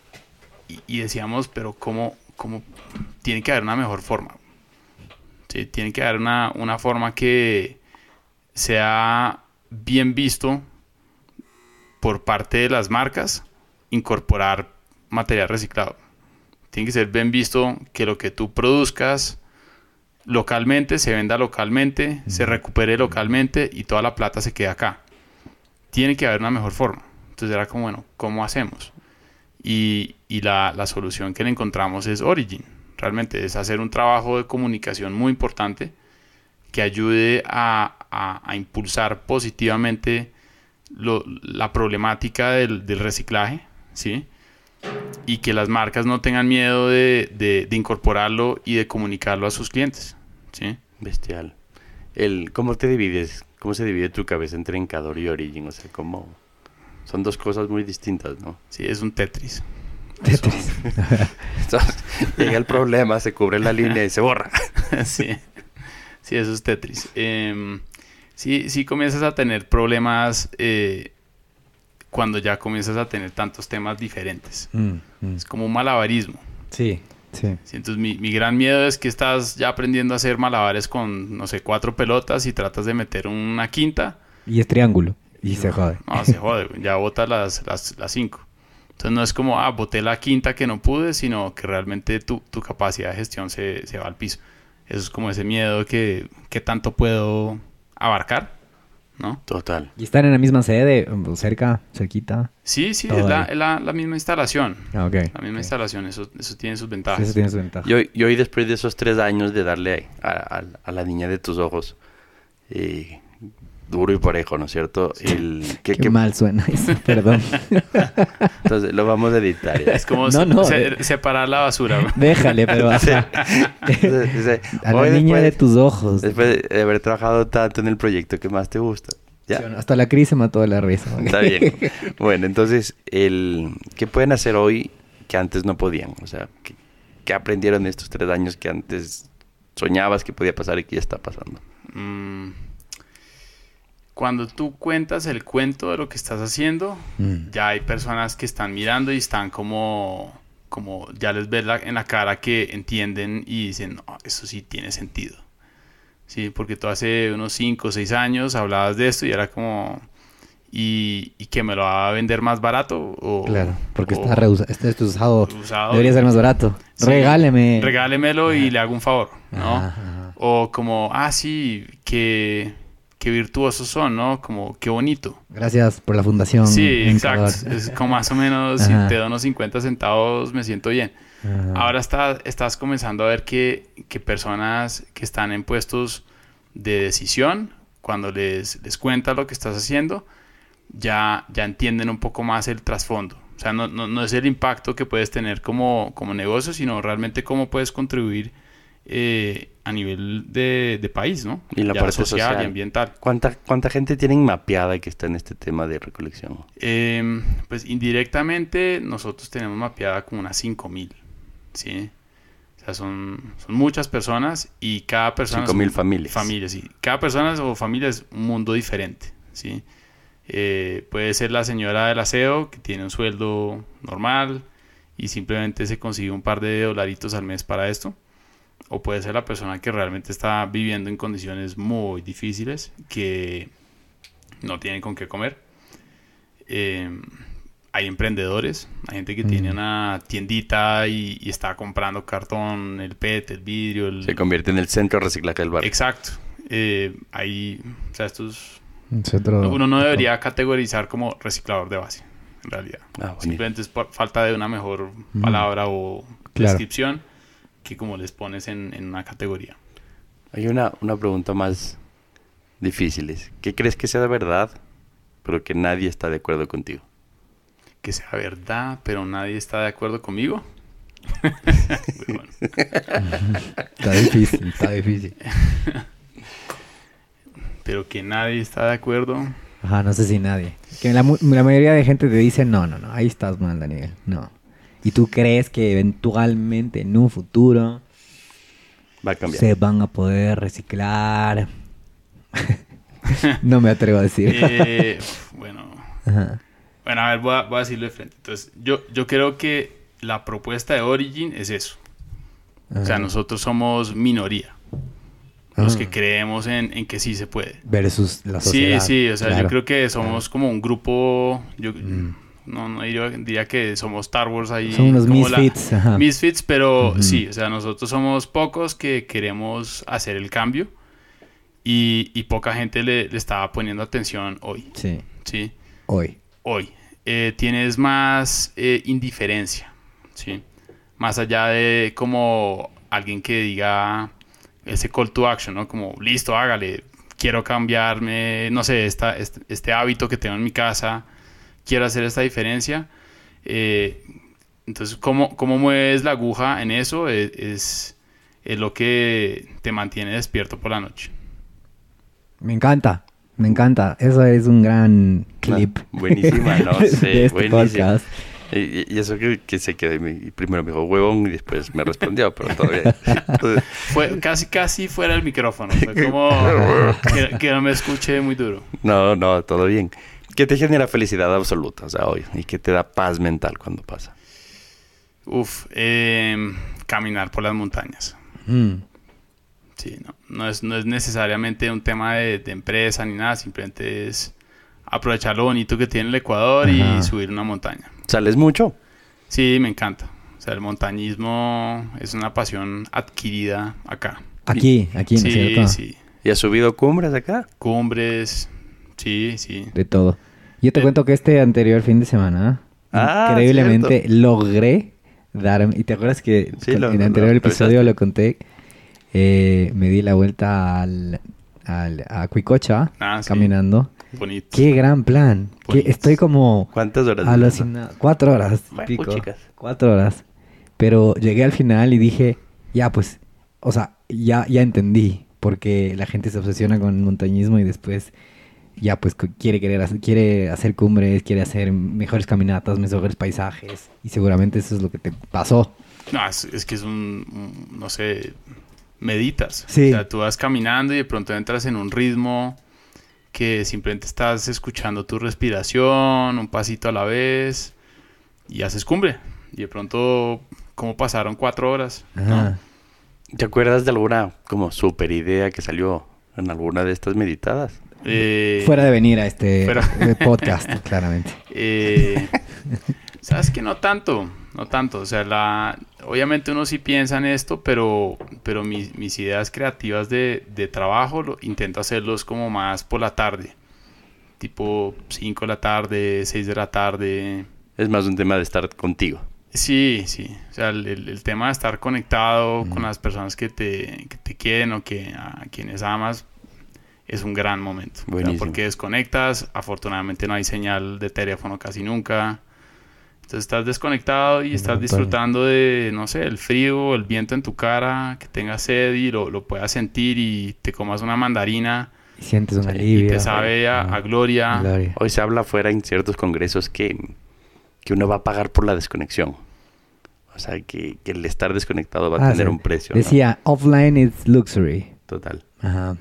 y- y decíamos, pero ¿cómo, ¿cómo? Tiene que haber una mejor forma. Sí, tiene que haber una, una forma que sea bien visto por parte de las marcas incorporar material reciclado. Tiene que ser bien visto que lo que tú produzcas localmente se venda localmente, se recupere localmente y toda la plata se quede acá. Tiene que haber una mejor forma. Entonces era como, bueno, ¿cómo hacemos? Y, y la, la solución que le encontramos es Origin. Realmente es hacer un trabajo de comunicación muy importante que ayude a, a- a impulsar positivamente lo- la problemática del, del reciclaje, ¿sí? Y que las marcas no tengan miedo de, de- de incorporarlo y de comunicarlo a sus clientes, ¿sí? Bestial. El, ¿Cómo te divides? ¿Cómo se divide tu cabeza entre Encador y Origin? O sea, ¿cómo? Son dos cosas muy distintas, ¿no? Sí, es un Tetris. Tetris. Entonces, llega el problema, se cubre la línea y se borra. sí. sí, eso es Tetris. Em, sí, sí comienzas a tener problemas eh, cuando ya comienzas a tener tantos temas diferentes. Mm, mm. Es como un malabarismo. Sí, sí. Sí, entonces mi, mi gran miedo es que estás ya aprendiendo a hacer malabares con, no sé, cuatro pelotas y tratas de meter una quinta. Y es triángulo. Y se jode. No, se jode, ya botas las, las, las cinco. Entonces no es como, ah, boté la quinta que no pude, sino que realmente tu, tu capacidad de gestión se, se va al piso. Eso es como ese miedo que, que tanto puedo abarcar, ¿no? Total. ¿Y están en la misma sede? ¿Cerca? ¿Cerquita? Sí, sí, es la, la, la misma instalación. Ah, ok. La misma instalación, eso, eso tiene sus ventajas. Eso tiene su ventaja. Y hoy, y hoy después de esos tres años de darle a, a- a la niña de tus ojos, eh, duro y parejo, ¿no es cierto? El, Qué, ¿qué- qué- mal suena eso, perdón. Entonces lo vamos a editar. ya. Es como No, se- no, se- eh. separar la basura. Déjale, pero ajá. Entonces, dice, A la hoy niña de después- tus ojos. Después de haber trabajado tanto en el proyecto que más te gusta. Ya. Sí, bueno, Hasta la Cris se mató de la risa. Está bien. Bueno, entonces, el, ¿qué pueden hacer hoy que antes no podían? O sea, ¿qué, qué aprendieron de estos tres años que antes soñabas que podía pasar y que ya está pasando? Mm, Cuando tú cuentas el cuento de lo que estás haciendo, Mm. ya hay personas que están mirando y están como, como ya les ves la- en la cara que entienden y dicen, "No, eso sí tiene sentido. Sí, porque tú hace unos 5 o 6 años hablabas de esto y era como, ¿y, y que me lo va a vender más barato? O, Claro, porque o está reusado. Este es usado. usado. Debería ser más barato. Sí. Regáleme. Regálemelo y le hago un favor, ¿no? Ajá, ajá. O como, ah, sí, qué, qué virtuosos son, ¿no? Como, qué bonito. Gracias por la fundación. Sí, exacto. Es como más o menos, si te doy unos 50 centavos, me siento bien. Ajá. Ahora está- estás comenzando a ver que, que personas que están en puestos de decisión, cuando les, les cuentas lo que estás haciendo, ya, ya entienden un poco más el trasfondo. O sea, no, no, no es el impacto que puedes tener como, como negocio, sino realmente cómo puedes contribuir eh, a nivel de, de país, ¿no? Y la Ya parte social, social. y ambiental. ¿Cuánta, ¿Cuánta gente tienen mapeada que está en este tema de recolección? Eh, pues indirectamente nosotros tenemos mapeada como unas 5000, ¿sí? O sea, son, son muchas personas y cada persona... 5.000 son- familias. Familias, sí. Cada persona o familia es un mundo diferente, ¿sí? Eh, puede ser la señora del aseo que tiene un sueldo normal y simplemente se consigue un par de dolaritos al mes para esto. O puede ser la persona que realmente está viviendo en condiciones muy difíciles, que no tienen con qué comer. Eh, hay emprendedores, hay gente que tiene Mm. una tiendita y, y está comprando cartón, el PET, el vidrio, el, Se convierte en el centro de reciclaje del barrio. Exacto. Eh, ahí, o sea, estos, Es otro- uno no debería categorizar como reciclador de base, en realidad. Ah. Simplemente es por falta de una mejor Mm. palabra o Claro. descripción que como les pones en, en una categoría. Hay una, una pregunta más difícil. es, ¿Qué crees que sea de verdad, pero que nadie está de acuerdo contigo? Que sea verdad, pero nadie está de acuerdo conmigo. Bueno. Está difícil, está difícil. Pero que nadie está de acuerdo. Ajá, no sé si nadie. Que la, la mayoría de gente te dice, no, no, no, ahí estás mal, Daniel. No. Y tú crees que eventualmente en un futuro Va a cambiar. se van a poder reciclar. no me atrevo a decir. Eh, bueno, Ajá. Bueno, a ver, voy a, voy a decirlo de frente. Entonces, yo, yo creo que la propuesta de Origin es eso. O sea, nosotros somos minoría. Los que creemos en, en que sí se puede. Versus la Sí, sociedad. sí, o sea, yo creo que somos como un grupo. Yo Mm. No, no diría, diría que somos Star Wars ahí. Son unos como la- misfits. ajá. misfits, pero sí, o sea, nosotros somos pocos que queremos hacer el cambio. Y, y poca gente le, le estaba poniendo atención hoy. Sí, ¿sí? hoy. hoy. Eh, tienes más eh, indiferencia, ¿sí? Más allá de como alguien que diga ese call to action, ¿no? Como, listo, hágale, quiero cambiarme, no sé, esta, este, este hábito que tengo en mi casa, quiero hacer esta diferencia. Eh, entonces, ¿cómo, ¿cómo mueves la aguja en eso? Es, es, es lo que te mantiene despierto por la noche. Me encanta, me encanta. Eso es un gran clip. Ah, buenísima, no de sé, este buenísima. podcast. Y, y- eso que, que se quedó. y primero me dijo huevón y después me respondió, pero todavía. Entonces, Fue casi, casi fuera el micrófono. Fue como que, que no me escuche muy duro. no, no, todo bien. ¿Qué te genera felicidad absoluta, o sea, hoy? ¿Y qué te da paz mental cuando pasa? Uf, em, caminar por las montañas. Mm. Sí, no, no, es, no es necesariamente un tema de, de empresa ni nada, simplemente es aprovechar lo bonito que tiene el Ecuador Ajá. y subir una montaña. ¿Sales mucho? Sí, me encanta. O sea, el montañismo es una pasión adquirida acá. Aquí, aquí, ¿no es Sí, sí. ¿Y has subido cumbres acá? Cumbres, sí, sí. De todo. Yo te Eh, cuento que este anterior fin de semana, Ah, increíblemente, logré darme... Y te acuerdas que Sí, con- lo- en el anterior lo episodio lo conté. eh, me di la vuelta al, al- a Cuicocha Ah, sí. caminando. Bonito. Qué gran plan. Que estoy como ¿Cuántas horas? Cuatro horas. pico. Cuatro horas. Pero llegué al final y dije, ya pues, o sea, ya, ya entendí. Porque la gente se obsesiona con el montañismo y después ya pues quiere querer hacer, quiere hacer cumbres, quiere hacer mejores caminatas, mejores paisajes. Y seguramente eso es lo que te pasó. No, es, es que es un, un- no sé, meditas. Sí. O sea, tú vas caminando y de pronto entras en un ritmo que simplemente estás escuchando tu respiración, un pasito a la vez y haces cumbre. Y de pronto, ¿cómo pasaron cuatro horas? ¿Te acuerdas de alguna como super idea que salió en alguna de estas meditadas? Eh, Fuera de venir a este fuera. podcast, claramente. Eh, Sabes que no tanto, no tanto. O sea, la, obviamente uno sí piensa en esto, pero, pero mis, mis ideas creativas de, de trabajo lo, intento hacerlos como más por la tarde. Tipo 5 de la tarde, 6 de la tarde. Es más un tema de estar contigo. Sí, sí. O sea, el, el- el tema de estar conectado con las personas que te, que te quieren o que a quienes amas es un gran momento. Buenísimo. porque desconectas, afortunadamente no hay señal de teléfono casi nunca. Entonces estás desconectado y estás disfrutando de, no sé, el frío, el viento en tu cara, que tengas sed y lo, lo puedas sentir y te comas una mandarina Y sientes un y alivio. te sabe a, a gloria. Gloria. Hoy se habla afuera en ciertos congresos que, que uno va a pagar por la desconexión. O sea, que, que el estar desconectado va a Ah, tener sí. un precio. ¿no? Decía, offline is luxury. Total. Ajá.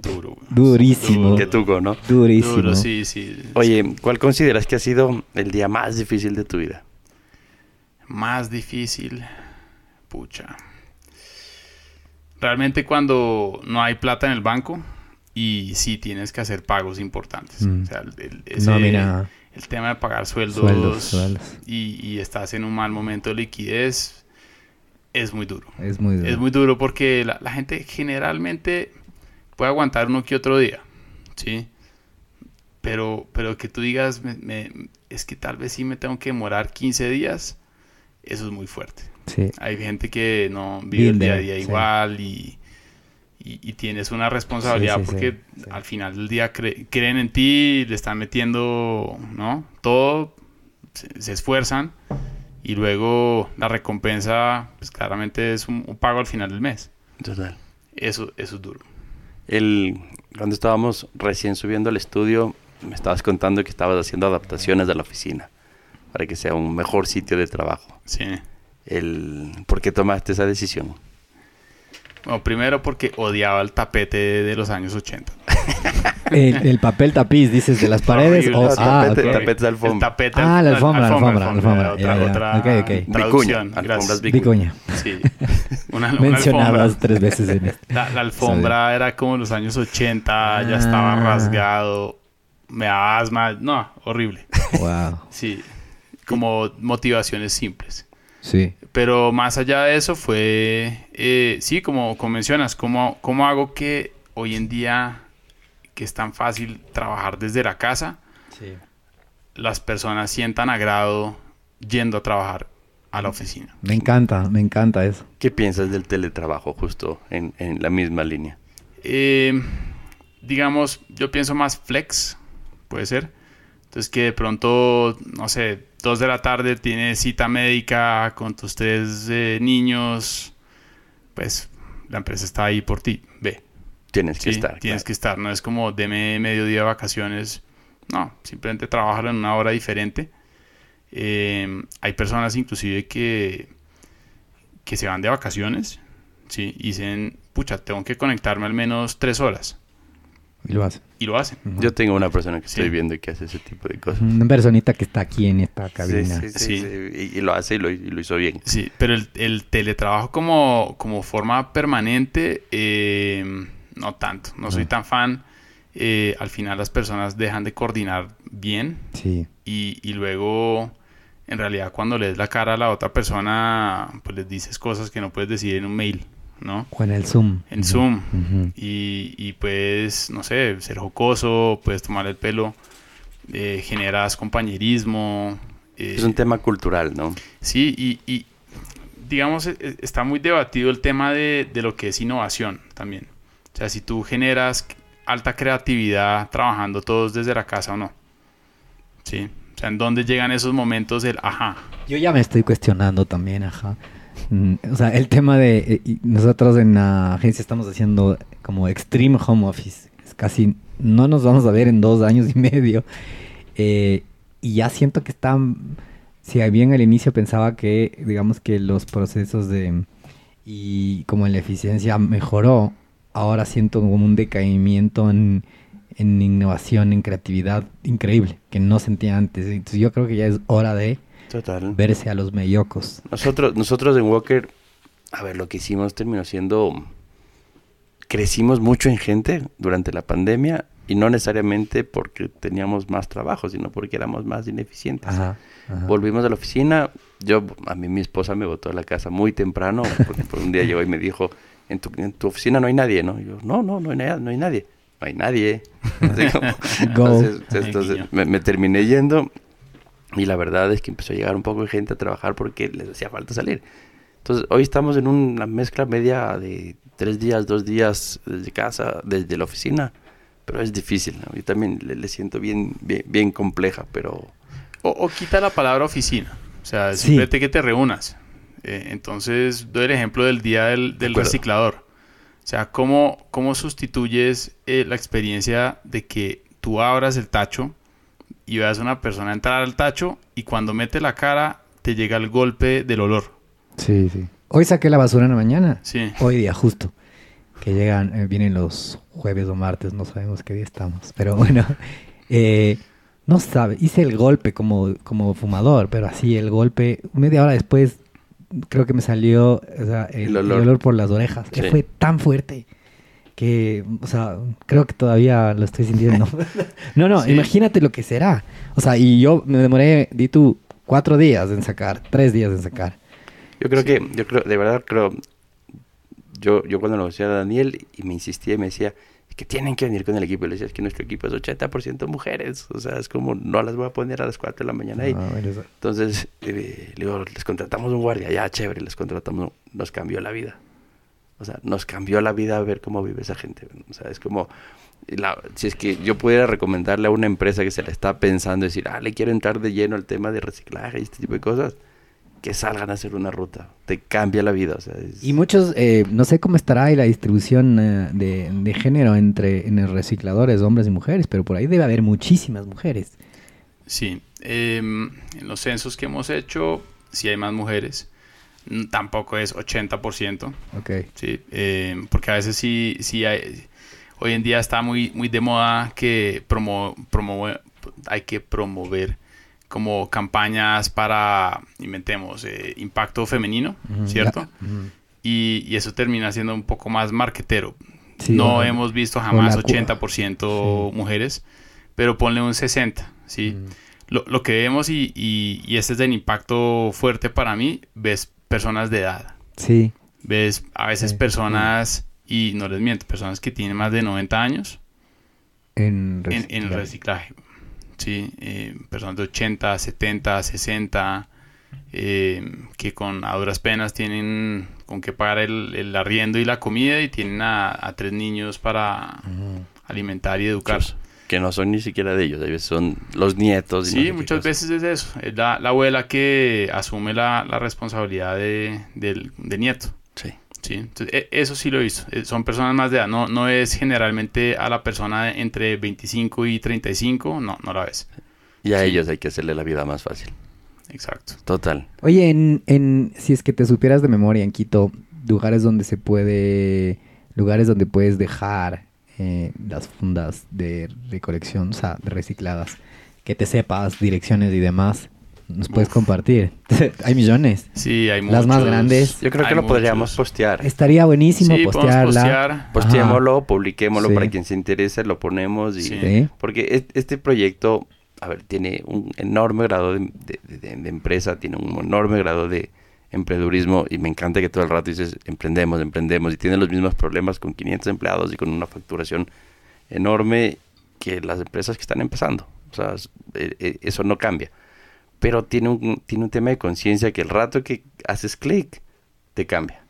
Duro. güey. Durísimo. Duro. Que tuco, ¿no? Durísimo. Duro, sí, sí. Oye, ¿cuál consideras que ha sido el día más difícil de tu vida? Más difícil. Pucha. Realmente cuando no hay plata en el banco y sí tienes que hacer pagos importantes. Mm. O sea, el, el- ese- Nómina. el tema de pagar sueldos, Sueldos, sueldos. Y, y estás en un mal momento de liquidez es muy duro. Es muy duro. Es muy duro porque la, la gente generalmente puede aguantar uno que otro día, ¿sí? Pero, pero que tú digas, me- me- es que tal vez sí me tengo que demorar 15 días, eso es muy fuerte. Sí. Hay gente que no vive el día a día sí. igual y, y- y tienes una responsabilidad Sí, sí, porque sí, sí. al final del día cre- creen en ti, le están metiendo, ¿no? Todo, se, se esfuerzan y luego la recompensa, pues claramente es un, un pago al final del mes. Total. Eso, eso es duro. El, cuando estábamos recién subiendo al estudio, me estabas contando que estabas haciendo adaptaciones de la oficina para que sea un mejor sitio de trabajo. Sí. El, ¿Por qué tomaste esa decisión? Bueno, primero porque odiaba el tapete de los años 80. El, el papel tapiz, dices, de las paredes. Horrible. o- No, ah, tapete- ok. tapete de alfombra. El tapete, Ah, la alfombra, la alfombra, la alfombra, alfombra. Otra, Ya, ya. otra Ok, ok. traducción. Vicuña, gracias. Vicuña. Sí. Una, una Mencionadas alfombra. tres veces en este. La, la alfombra era como los años 80, ya Ah. estaba rasgado, me daba asma, no, horrible. Wow. Sí, como motivaciones simples. Sí. Pero más allá de eso fue, eh, sí, como, como mencionas, ¿cómo, ¿cómo hago que hoy en día, que es tan fácil trabajar desde la casa, Sí. las personas sientan agrado yendo a trabajar a la oficina? Me encanta, me encanta eso. ¿Qué piensas del teletrabajo justo en, en la misma línea? Eh, digamos, yo pienso más flex, puede ser. Entonces que de pronto, no sé, dos de la tarde tienes cita médica con tus tres eh, niños, pues la empresa está ahí por ti, ve. Tienes que estar. tienes claro. que estar, no es como deme medio día de vacaciones, no, simplemente trabajar en una hora diferente. Eh, hay personas inclusive que, que se van de vacaciones, ¿sí? Y dicen, pucha, tengo que conectarme al menos tres horas. Y lo hacen. y lo hacen. Yo tengo una persona que Sí. estoy viendo y que hace ese tipo de cosas. Una personita que está aquí en esta cabina. sí, sí, Sí. sí, Y, y lo hace y lo, y lo hizo bien. Sí, pero el, el teletrabajo como, como forma permanente, eh, no tanto. No soy Ah. tan fan. Eh, al final las personas dejan de coordinar bien Sí. y, y luego, en realidad, cuando lees la cara a la otra persona, pues les dices cosas que no puedes decir en un mail, ¿no? O en el Zoom. En. Zoom. Y, y puedes, no sé, ser jocoso, puedes tomar el pelo, eh, generas compañerismo. eh, Es un tema cultural, ¿no? Sí, y, y, digamos, e- está muy debatido el tema de, de lo que es innovación también. O sea, si tú generas alta creatividad trabajando todos desde la casa o no. Sí. O sea, ¿en dónde llegan esos momentos del ajá? Yo ya me estoy cuestionando también, ajá. Mm, O sea, el tema de... eh, nosotros en la agencia estamos haciendo como extreme home office. Es casi... No nos vamos a ver en dos años y medio. Eh, y ya siento que están... Si bien al inicio pensaba que, digamos que los procesos de... Y como la eficiencia mejoró, ahora siento como un decaimiento en, en innovación, en creatividad increíble, que no sentía antes. Entonces yo creo que ya es hora de Total. verse a los mellocos. Nosotros, nosotros en Walker, a ver, lo que hicimos terminó siendo... Crecimos mucho en gente durante la pandemia y no necesariamente porque teníamos más trabajo, sino porque éramos más ineficientes. Ajá. ajá. Volvimos a la oficina. Yo, a mí mi esposa me botó de la casa muy temprano. Porque por un día llegó y me dijo, en tu, en tu oficina no hay nadie, ¿no? Y yo, no, no, no hay, nada, no hay nadie. No hay nadie. Así como- Go. entonces, entonces Guiño. me, me terminé yendo y la verdad es que empezó a llegar un poco de gente a trabajar porque les hacía falta salir. Entonces, hoy estamos en una mezcla media de tres días, dos días desde casa, desde la oficina. Pero es difícil, ¿no? Yo también le, le siento bien, bien, bien compleja, pero... O, o quita la palabra oficina. O sea, Sí. simplemente que te reúnas. Eh, entonces, doy el ejemplo del día del, del reciclador. O sea, ¿cómo, cómo sustituyes eh, la experiencia de que tú abras el tacho y veas a una persona entrar al tacho y cuando mete la cara te llega el golpe del olor? Sí, sí. Hoy saqué la basura en la mañana. Sí. Hoy día, justo. Que llegan, eh, vienen los jueves o martes, no sabemos qué día estamos. Pero bueno, eh, no sabe. Hice el golpe como, como fumador, pero así el golpe, media hora después, creo que me salió o sea, el, El el olor. por las orejas. Que fue tan fuerte que, o sea, creo que todavía lo estoy sintiendo. no, no, Sí. imagínate lo que será. O sea, y yo me demoré, di tú, cuatro días en sacar, tres días en sacar. Yo creo que, yo creo, de verdad creo, yo, yo cuando lo decía a Daniel y me insistía y me decía, que tienen que venir con el equipo. Y le decía, es que nuestro equipo es 80% mujeres. O sea, es como, no las voy a poner a las 4 de la mañana ahí. Ah, eso- Entonces, eh, le digo, les contratamos un guardia, ya, chévere, les contratamos, nos cambió la vida. O sea, nos cambió la vida ver cómo vive esa gente. O sea, es como, la- si es que yo pudiera recomendarle a una empresa que se le está pensando, decir, ah, le quiero entrar de lleno al tema de reciclaje y este tipo de cosas, que salgan a hacer una ruta. Te cambia la vida. O sea, es- Y muchos, eh, no sé cómo estará ahí la distribución eh, de, de género entre en los recicladores, hombres y mujeres, pero por ahí debe haber muchísimas mujeres. Sí, em, en los censos que hemos hecho, sí hay más mujeres. Mm, Tampoco es 80%, Ok. sí, em, porque a veces sí, sí hay, hoy en día está muy, muy de moda que promo, promover, hay que promover como campañas para, inventemos, eh, impacto femenino, ¿cierto? Y, y eso termina siendo un poco más marquetero. Sí, no bueno, hemos visto jamás la cu- 80% mujeres, pero ponle un 60%, ¿sí? Mm. Lo, lo que vemos, y, y, y este es el impacto fuerte para mí, ves personas de edad, Sí. ves a veces Sí, personas, y no les miento, personas que tienen más de 90 años En, en, en el reciclaje. reciclaje. Sí, eh, personas de 80, 70, 60, eh, que con a duras penas tienen con qué pagar el, el arriendo y la comida y tienen a, a tres niños para alimentar y educar. muchos que no son ni siquiera de ellos, a veces son los nietos. y no sé Sí, muchas veces es eso. Es la, la abuela que asume la, la responsabilidad de, del, del nieto. Sí. Sí, entonces, e- eso sí lo he visto. Eh, Son personas más de edad. No, no es generalmente a la persona entre 25 y 35. No, no la ves. Y a Sí. ellos hay que hacerle la vida más fácil. Exacto. Total. Oye, en, en, si es que te supieras de memoria en Quito, lugares donde se puede, lugares donde puedes dejar eh, las fundas de recolección, o sea, de recicladas, que te sepas direcciones y demás, nos puedes Uf. compartir. hay millones. Sí, hay Las más muchos- grandes. Yo creo que hay lo podríamos muchos. postear. Estaría buenísimo Sí, postearla. postear. Postémoslo, publiquémoslo Sí. para quien se interese, lo ponemos y... Sí. Sí. Porque es- este proyecto, a ver, tiene un enorme grado de, de- de- de empresa, tiene un enorme grado de emprendedurismo y me encanta que todo el rato dices emprendemos, emprendemos y tiene los mismos problemas con 500 empleados y con una facturación enorme que las empresas que están empezando. O sea, eh, eh, eso no cambia. Pero tiene un, tiene un tema de conciencia que el rato que haces clic, te cambia.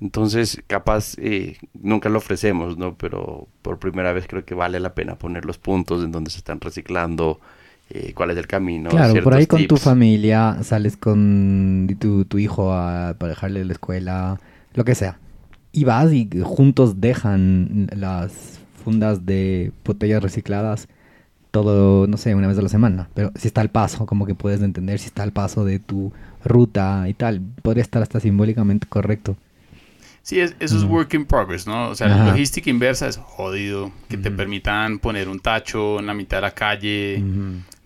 Entonces, capaz, eh, nunca lo ofrecemos, ¿no? Pero por primera vez creo que vale la pena poner los puntos en donde se están reciclando, eh, cuál es el camino. Claro, por ahí con tu familia sales con tu, tu hijo a, para dejarle la escuela, lo que sea. Y vas y juntos dejan las fundas de botellas recicladas todo, no sé, una vez a la semana. Pero si está al paso, como que puedes entender si está al paso de tu ruta y tal. Podría estar hasta simbólicamente correcto. Sí, es- eso es Ujú. work in progress, ¿no? O sea, la logística inversa es jodido. Que te permitan poner un tacho en la mitad de la calle,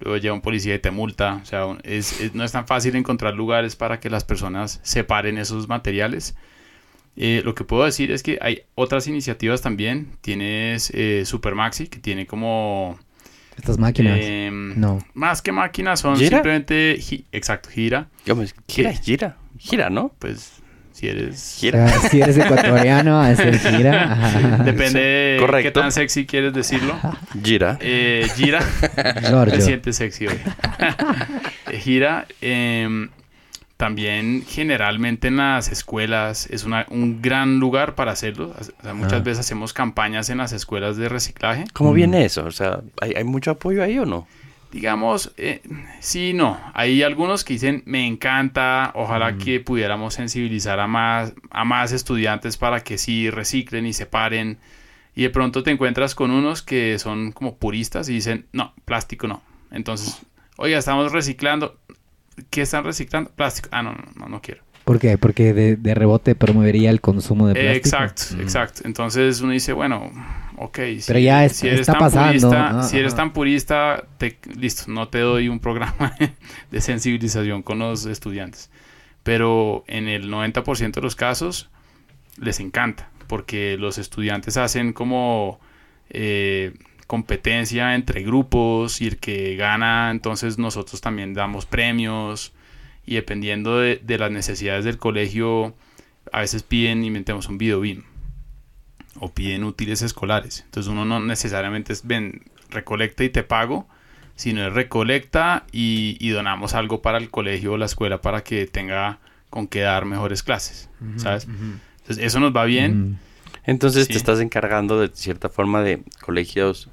luego llega un policía y te multa. O sea, es, es- no es tan fácil encontrar lugares para que las personas separen esos materiales. Eh, lo que puedo decir es que hay otras iniciativas también. Tienes eh, Supermaxi, que tiene como... Estas máquinas. em, no. Más que máquinas, son ¿Gira? simplemente... gi- Exacto, gira. ¿Cómo es? Gira, gira, gira, ¿no? Pues, si eres... O Gira. sea, si eres ecuatoriano, a hacer gira. ajá. Depende de qué tan sexy quieres decirlo. Gira. Eh, gira. Giorgio. Me siente sexy hoy. Gira. em, también generalmente en las escuelas es una- un gran lugar para hacerlo. O sea, muchas Ah. veces hacemos campañas en las escuelas de reciclaje. ¿Cómo Mm. viene eso? O sea, ¿hay, hay mucho apoyo ahí o no? Digamos, eh, sí, no. Hay algunos que dicen, me encanta, ojalá Mm. que pudiéramos sensibilizar a más, a más estudiantes para que sí reciclen y separen. Y de pronto te encuentras con unos que son como puristas y dicen, no, plástico no. Entonces, oiga, estamos reciclando. ¿Qué están reciclando? Plástico. Ah, no, no, no, no quiero. ¿Por qué? Porque de, de rebote promovería el consumo de plástico. exacto, Mm. exacto. Entonces uno dice, bueno, ok. si- Pero ya es- si eres está tan pasando. Purista, Ah, si eres tan purista, te- listo, no te doy un programa de sensibilización con los estudiantes. Pero en el 90% de los casos les encanta, porque los estudiantes hacen como eh, competencia entre grupos y el que gana, entonces nosotros también damos premios y dependiendo de, de las necesidades del colegio, a veces piden, inventemos un video BIM o piden útiles escolares. Entonces uno no necesariamente es, ven, recolecta y te pago, sino es recolecta y, y donamos algo para el colegio o la escuela para que tenga con qué dar mejores clases, ¿sabes? Entonces eso nos va bien. Entonces Sí. te estás encargando de cierta forma de colegios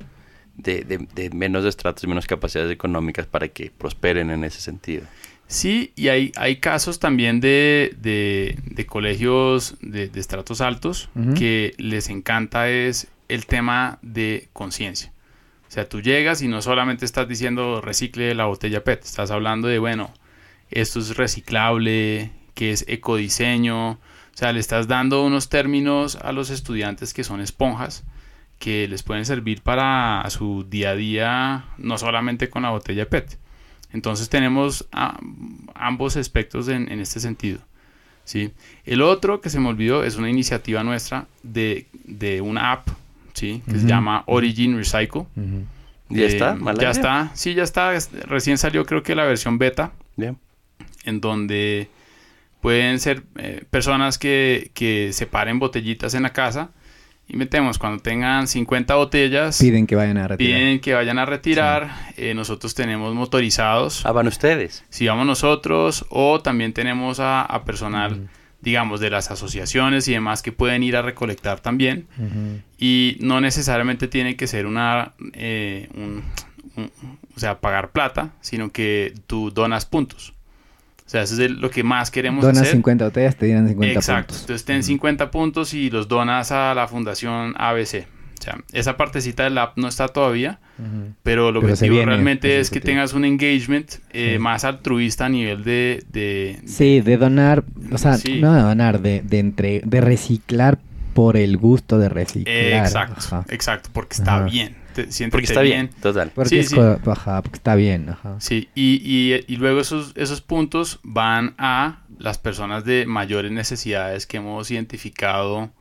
de, de- de menos estratos y menos capacidades económicas para que prosperen en ese sentido. Sí, y hay, hay casos también de, de- de colegios de, de estratos altos que les encanta es el tema de conciencia. O sea, tú llegas y no solamente estás diciendo recicle la botella PET, estás hablando de, bueno, esto es reciclable, que es ecodiseño. O sea, le estás dando unos términos a los estudiantes que son esponjas que les pueden servir para su día a día, no solamente con la botella PET. Entonces tenemos ambos aspectos en, en este sentido. ¿sí? El otro que se me olvidó es una iniciativa nuestra de, de una app ¿sí? que se llama Origin Recycle. ¿Ya Eh, está? Ya está, sí, ya está. Es- Recién salió creo que la versión beta Bien. en donde pueden ser eh, personas que, que separen botellitas en la casa y metemos cuando tengan 50 botellas Piden que vayan a retirar. piden que vayan a retirar eh, nosotros tenemos motorizados. Ah, van ustedes. si vamos nosotros o también tenemos a, a personal digamos de las asociaciones y demás que pueden ir a recolectar también. Y no necesariamente tiene que ser una eh, un- un- o sea pagar plata sino que tú donas puntos o sea eso es el- lo que más queremos Donas hacer 50 botellas, te dirán 50 Exacto. puntos. Entonces ten 50 puntos y los donas a la fundación ABC. O sea, esa partecita del app no está todavía, pero el Pero se objetivo realmente es que tengas un engagement eh, Sí. más altruista a nivel de... de- Sí, de donar, o sea, Sí. no de donar, de, de, entre, de reciclar por el gusto de reciclar. exacto, ajá. exacto, porque está Ajá. bien. Te- siéntete Porque está bien, total. Porque, Sí, es sí. co- ajá, porque está bien. Ajá. Sí, y, y- y luego esos, esos puntos van a las personas de mayores necesidades que hemos identificado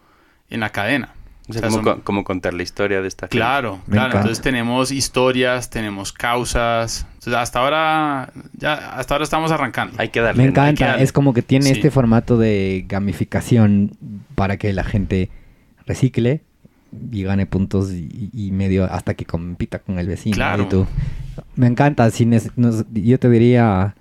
en la cadena. O sea, O sea, como, son- co- como contar la historia de esta gente. Claro, claro. Entonces tenemos historias, tenemos causas. Entonces hasta ahora, ya hasta ahora estamos arrancando. Hay que darle. Me encanta, darle. es como que tiene Sí. este formato de gamificación para que la gente recicle y gane puntos y, y medio hasta que compita con el vecino. Claro. y tú. Me encanta, si neces- nos- yo te diría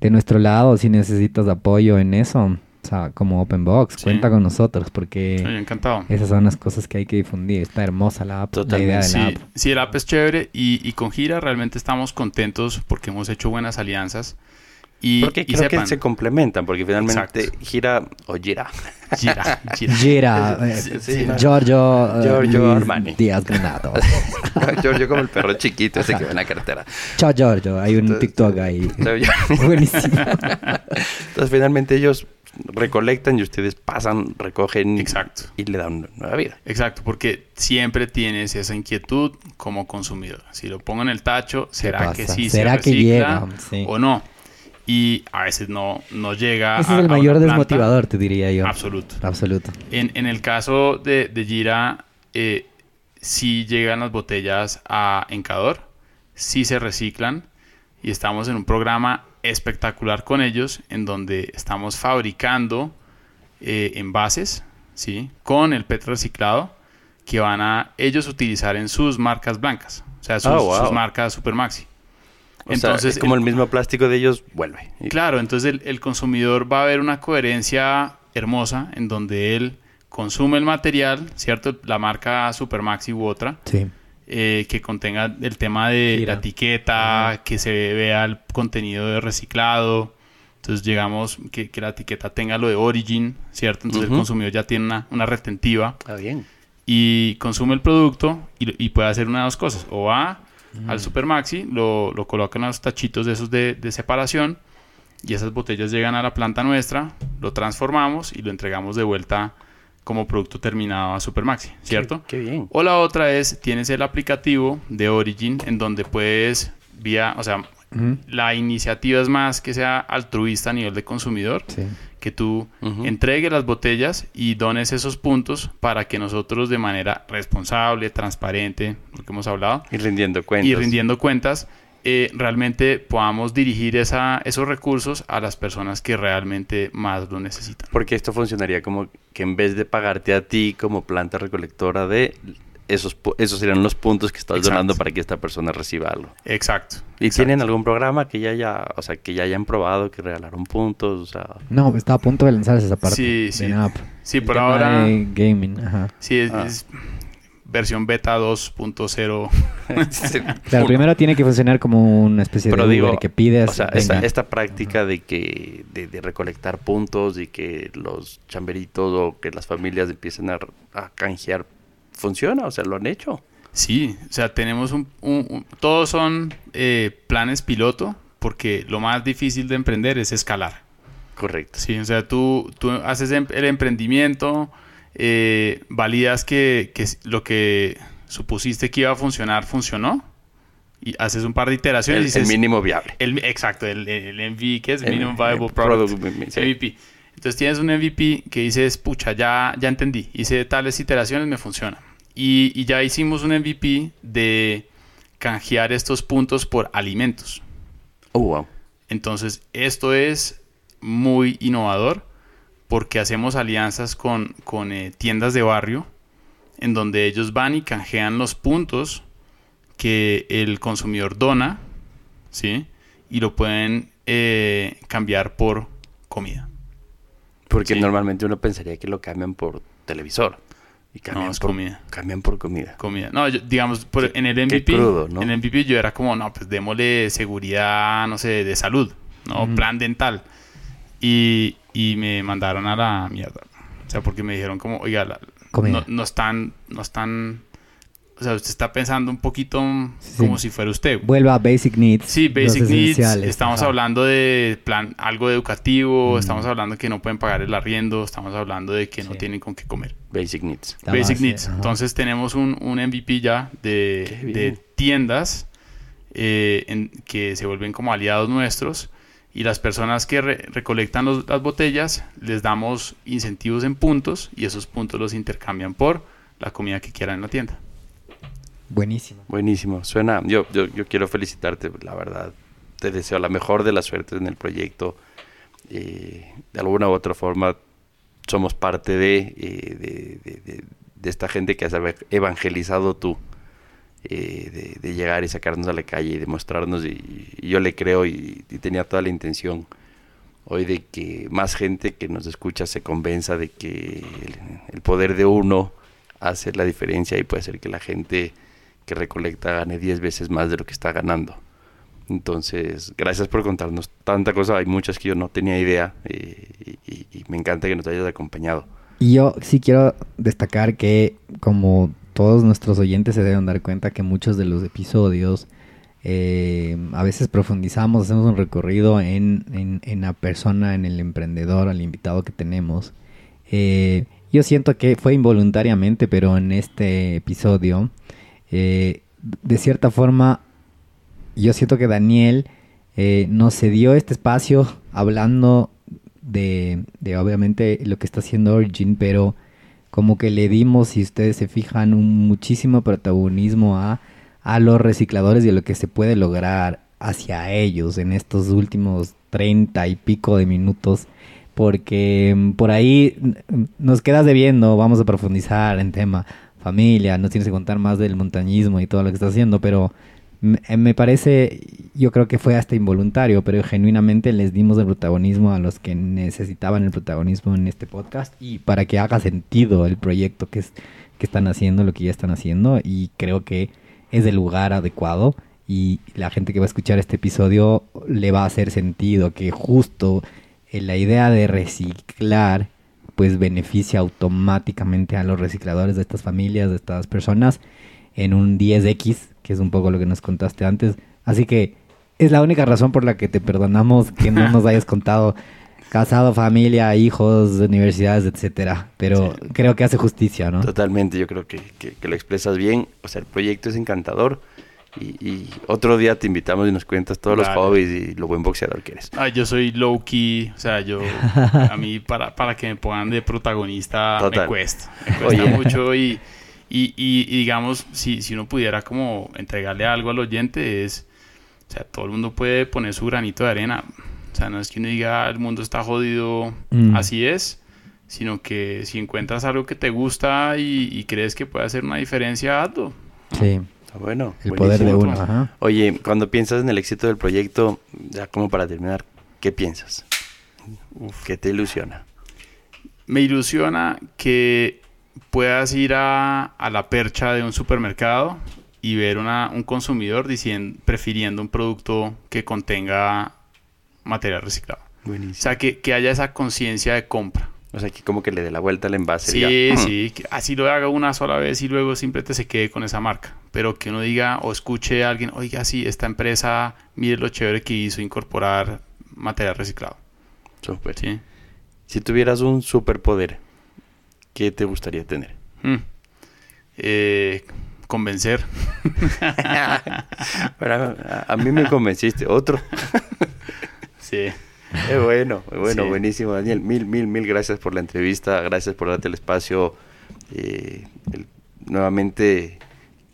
de nuestro lado, si necesitas apoyo en eso, o sea, como Open Box, Sí. cuenta con nosotros porque encantado. esas son las cosas que hay que difundir. Está hermosa la app, la idea de Sí, la app. sí, el app es chévere y, y con Gira realmente estamos contentos porque hemos hecho buenas alianzas. Y, Porque y creo sepan, que se complementan, porque finalmente Exacto. gira o gira. Gira, gira. Gira, eh, Sí, sí, ¿no? Giorgio, eh, Giorgio Armani. Díaz Granado. yo, yo como el perro chiquito ese que va en la carretera. Chao Giorgio, hay un Entonces, TikTok ahí. Buenísimo. Entonces finalmente ellos recolectan y ustedes pasan, recogen Exacto. y le dan una nueva vida. Exacto, porque siempre tienes esa inquietud como consumidor. Si lo pongo en el tacho, ¿será que sí ¿Será se que recicla llega? Sí. o no? Y a veces no, no llega Ese a- es el mayor desmotivador, te diría yo. Absoluto. Absoluto. En, en el caso de, de Gira, eh, sí llegan las botellas a Encador, sí se reciclan y estamos en un programa espectacular con ellos en donde estamos fabricando eh, envases, ¿sí? Con el PET reciclado que van a ellos utilizar en sus marcas blancas, o sea, sus, Ah, wow. sus marcas Supermaxi. O sea, es como el mismo plástico de ellos vuelve. Claro, entonces el, el consumidor va a ver una coherencia hermosa en donde él consume el material, ¿cierto? La marca Supermaxi u otra, Sí. eh, que contenga el tema de Gira. la etiqueta, que se vea el contenido de reciclado. Entonces llegamos, que, que la etiqueta tenga lo de origin, ¿cierto? Entonces el consumidor ya tiene una, una retentiva Está bien. y consume el producto y, y puede hacer una de dos cosas. O va al Supermaxi, lo, lo coloca en los tachitos de esos de, de separación y esas botellas llegan a la planta nuestra, lo transformamos y lo entregamos de vuelta como producto terminado a Supermaxi, ¿cierto? Qué, qué bien. O la otra es, tienes el aplicativo de Origin en donde puedes, vía, o sea, la iniciativa es más que sea altruista a nivel de consumidor, Sí. Que tú entregues las botellas y dones esos puntos para que nosotros de manera responsable, transparente, lo que hemos hablado, Y rindiendo cuentas. y rindiendo cuentas, eh, realmente podamos dirigir esa, esos recursos a las personas que realmente más lo necesitan. Porque esto funcionaría como que en vez de pagarte a ti como planta recolectora de esos, esos serían los puntos que estás Exacto. donando para que esta persona reciba algo. Exacto. ¿Y exacto. tienen algún programa que ya haya, o sea, que ya hayan probado que regalaron puntos? O sea, No, está a punto de lanzarse esa parte. Sí, sí. app. Sí, El por ahora... de gaming, ajá. Sí, es, Ah. es versión beta 2.0. Claro, primero tiene que funcionar como una especie Pero de digo, Uber que pides. o sea, venga. esta, esta práctica de que de, de recolectar puntos y que los chamberitos o que las familias empiecen a, a canjear funciona, o sea, lo han hecho. Sí, o sea, tenemos un... un- un- todos son eh, planes piloto porque lo más difícil de emprender es escalar. Correcto. Sí, o sea, tú, tú haces em- el emprendimiento, eh, validas que, que lo que supusiste que iba a funcionar, funcionó. Y haces un par de iteraciones El, y dices... el mínimo viable. el- exacto, el, el MVP, que es El- Minimum Viable Product. product, sí. MVP. Entonces tienes un MVP que dices, pucha, ya, ya entendí, hice tales iteraciones, me funciona. Y, y ya hicimos un MVP de canjear estos puntos por alimentos. Oh, wow. Entonces, esto es muy innovador porque hacemos alianzas con, con, eh, tiendas de barrio en donde ellos van y canjean los puntos que el consumidor dona, ¿sí? Y lo pueden eh, cambiar por comida. Porque Sí. normalmente uno pensaría que lo cambian por televisor. Y cambian, No, es por, comida. cambian por comida. Comida. No, yo- digamos, por- Qué- en el MVP, crudo, ¿no? en el MVP yo era como, no, pues démosle seguridad, no sé, de salud, ¿no? Plan dental. Y, y me mandaron a la mierda. O sea, porque me dijeron como, oiga, la- Comida. no, no están, no están, o sea, usted está pensando un poquito Sí. como si fuera usted. Vuelva a Basic Needs. Sí, Basic Needs. Estamos ajá. hablando de plan algo educativo, Mm. estamos hablando que no pueden pagar el arriendo, estamos hablando de que no tienen con qué comer. Basic Needs. La Basic base, Needs. ajá. Entonces tenemos un, un MVP ya de, de tiendas eh, en- que se vuelven como aliados nuestros y las personas que re- recolectan los- las botellas les damos incentivos en puntos y esos puntos los intercambian por la comida que quieran en la tienda. Buenísimo. Buenísimo. Suena, yo, yo, yo quiero felicitarte, la verdad. Te deseo la mejor de las suertes en el proyecto. Eh, de alguna u otra forma, somos parte de, eh, de, esta gente que has evangelizado tú. eh, de, llegar y sacarnos a la calle y demostrarnos. Y, yo le creo y, y tenía toda la intención hoy de que más gente que nos escucha se convenza de que el, el poder de uno hace la diferencia y puede hacer que la gente que recolecta gane 10 veces más de lo que está ganando. Entonces, gracias por contarnos tanta cosa. Hay muchas que yo no tenía idea eh, y, me encanta que nos hayas acompañado. Y yo sí quiero destacar que como todos nuestros oyentes se deben dar cuenta que muchos de los episodios eh, a veces profundizamos, hacemos un recorrido en, en- en la persona, en el emprendedor, al invitado que tenemos. Eh, yo siento que fue involuntariamente, pero en este episodio, eh, de cierta forma, yo siento que Daniel eh, nos cedió este espacio hablando de, obviamente lo que está haciendo Origin, pero como que le dimos, si ustedes se fijan, un muchísimo protagonismo a, a los recicladores y a lo que se puede lograr hacia ellos en estos últimos treinta y pico de minutos. Porque mm, por ahí mm, nos quedas debiendo, vamos a profundizar en tema familia, nos tienes que contar más del montañismo y todo lo que está haciendo, pero me, eh, me parece, yo creo que fue hasta involuntario, pero genuinamente les dimos el protagonismo a los que necesitaban el protagonismo en este podcast y para que haga sentido el proyecto que, es, que están haciendo, lo que ya están haciendo y creo que es el lugar adecuado y la gente que va a escuchar este episodio le va a hacer sentido que justo eh, la idea de reciclar pues beneficia automáticamente a los recicladores de estas familias, de estas personas en un 10X, que es un poco lo que nos contaste antes. Así que es la única razón por la que te perdonamos que no nos hayas contado casado, familia, hijos, universidades, etcétera. Pero Sí. creo que hace justicia, ¿no? Totalmente, yo creo que, que- que lo expresas bien. O sea, el proyecto es encantador. Y, y otro día te invitamos y nos cuentas todos Dale. los hobbies y lo buen boxeador que eres. Ah, yo soy low key, o sea, yo a mí para, para que me pongan de protagonista Total. me cuesta, me cuesta Oye. mucho y, y, y- y digamos, si, si uno pudiera como entregarle algo al oyente es, o sea, todo el mundo puede poner su granito de arena, o sea, no es que uno diga el mundo está jodido, Mm. así es, sino que si encuentras algo que te gusta y, y crees que puede hacer una diferencia, hazlo. Sí, Está bueno. el poder de uno. Ajá. Oye, cuando piensas en el éxito del proyecto, ya como para terminar, ¿qué piensas? ¿Qué te ilusiona? Me ilusiona que puedas ir a, a la percha de un supermercado y ver una- un consumidor diciendo, prefiriendo un producto que contenga material reciclado. O sea, que, que haya esa conciencia de compra. O sea, que como que le dé la vuelta al envase. Sí, y ya. sí, que así lo haga una sola vez y luego simplemente se quede con esa marca. Pero que uno diga o escuche a alguien, oiga, sí, esta empresa, mire lo chévere que hizo incorporar material reciclado. Súper. ¿sí? Si tuvieras un superpoder, ¿qué te gustaría tener? Mm. Eh, convencer. Bueno, a, mí me convenciste. Otro. Sí. Es bueno, es bueno, Sí. buenísimo, Daniel. Mil, mil, mil gracias por la entrevista. Gracias por darte el espacio. eh, el- nuevamente,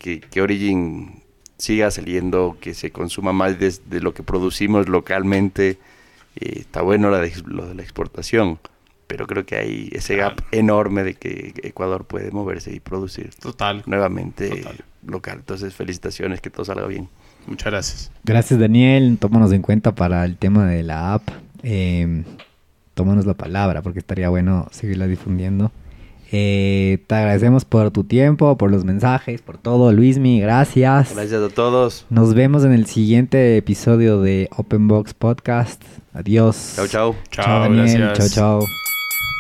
que, que Origin siga saliendo, que se consuma más de, de lo que producimos localmente. Eh, está bueno la de- lo de la exportación, pero creo que hay ese gap Claro. enorme de que Ecuador puede moverse y producir Total. nuevamente Total. local. Entonces, felicitaciones, que todo salga bien. Muchas gracias. Gracias Daniel, tómanos en cuenta para el tema de la app. Eh, tómanos la palabra porque estaría bueno seguirla difundiendo. Eh, te agradecemos por tu tiempo, por los mensajes, por todo, Luismi, gracias. Gracias a todos. Nos vemos en el siguiente episodio de Open Box Podcast. Adiós. Chao, chao. Chao, Daniel. gracias. Chao, chao.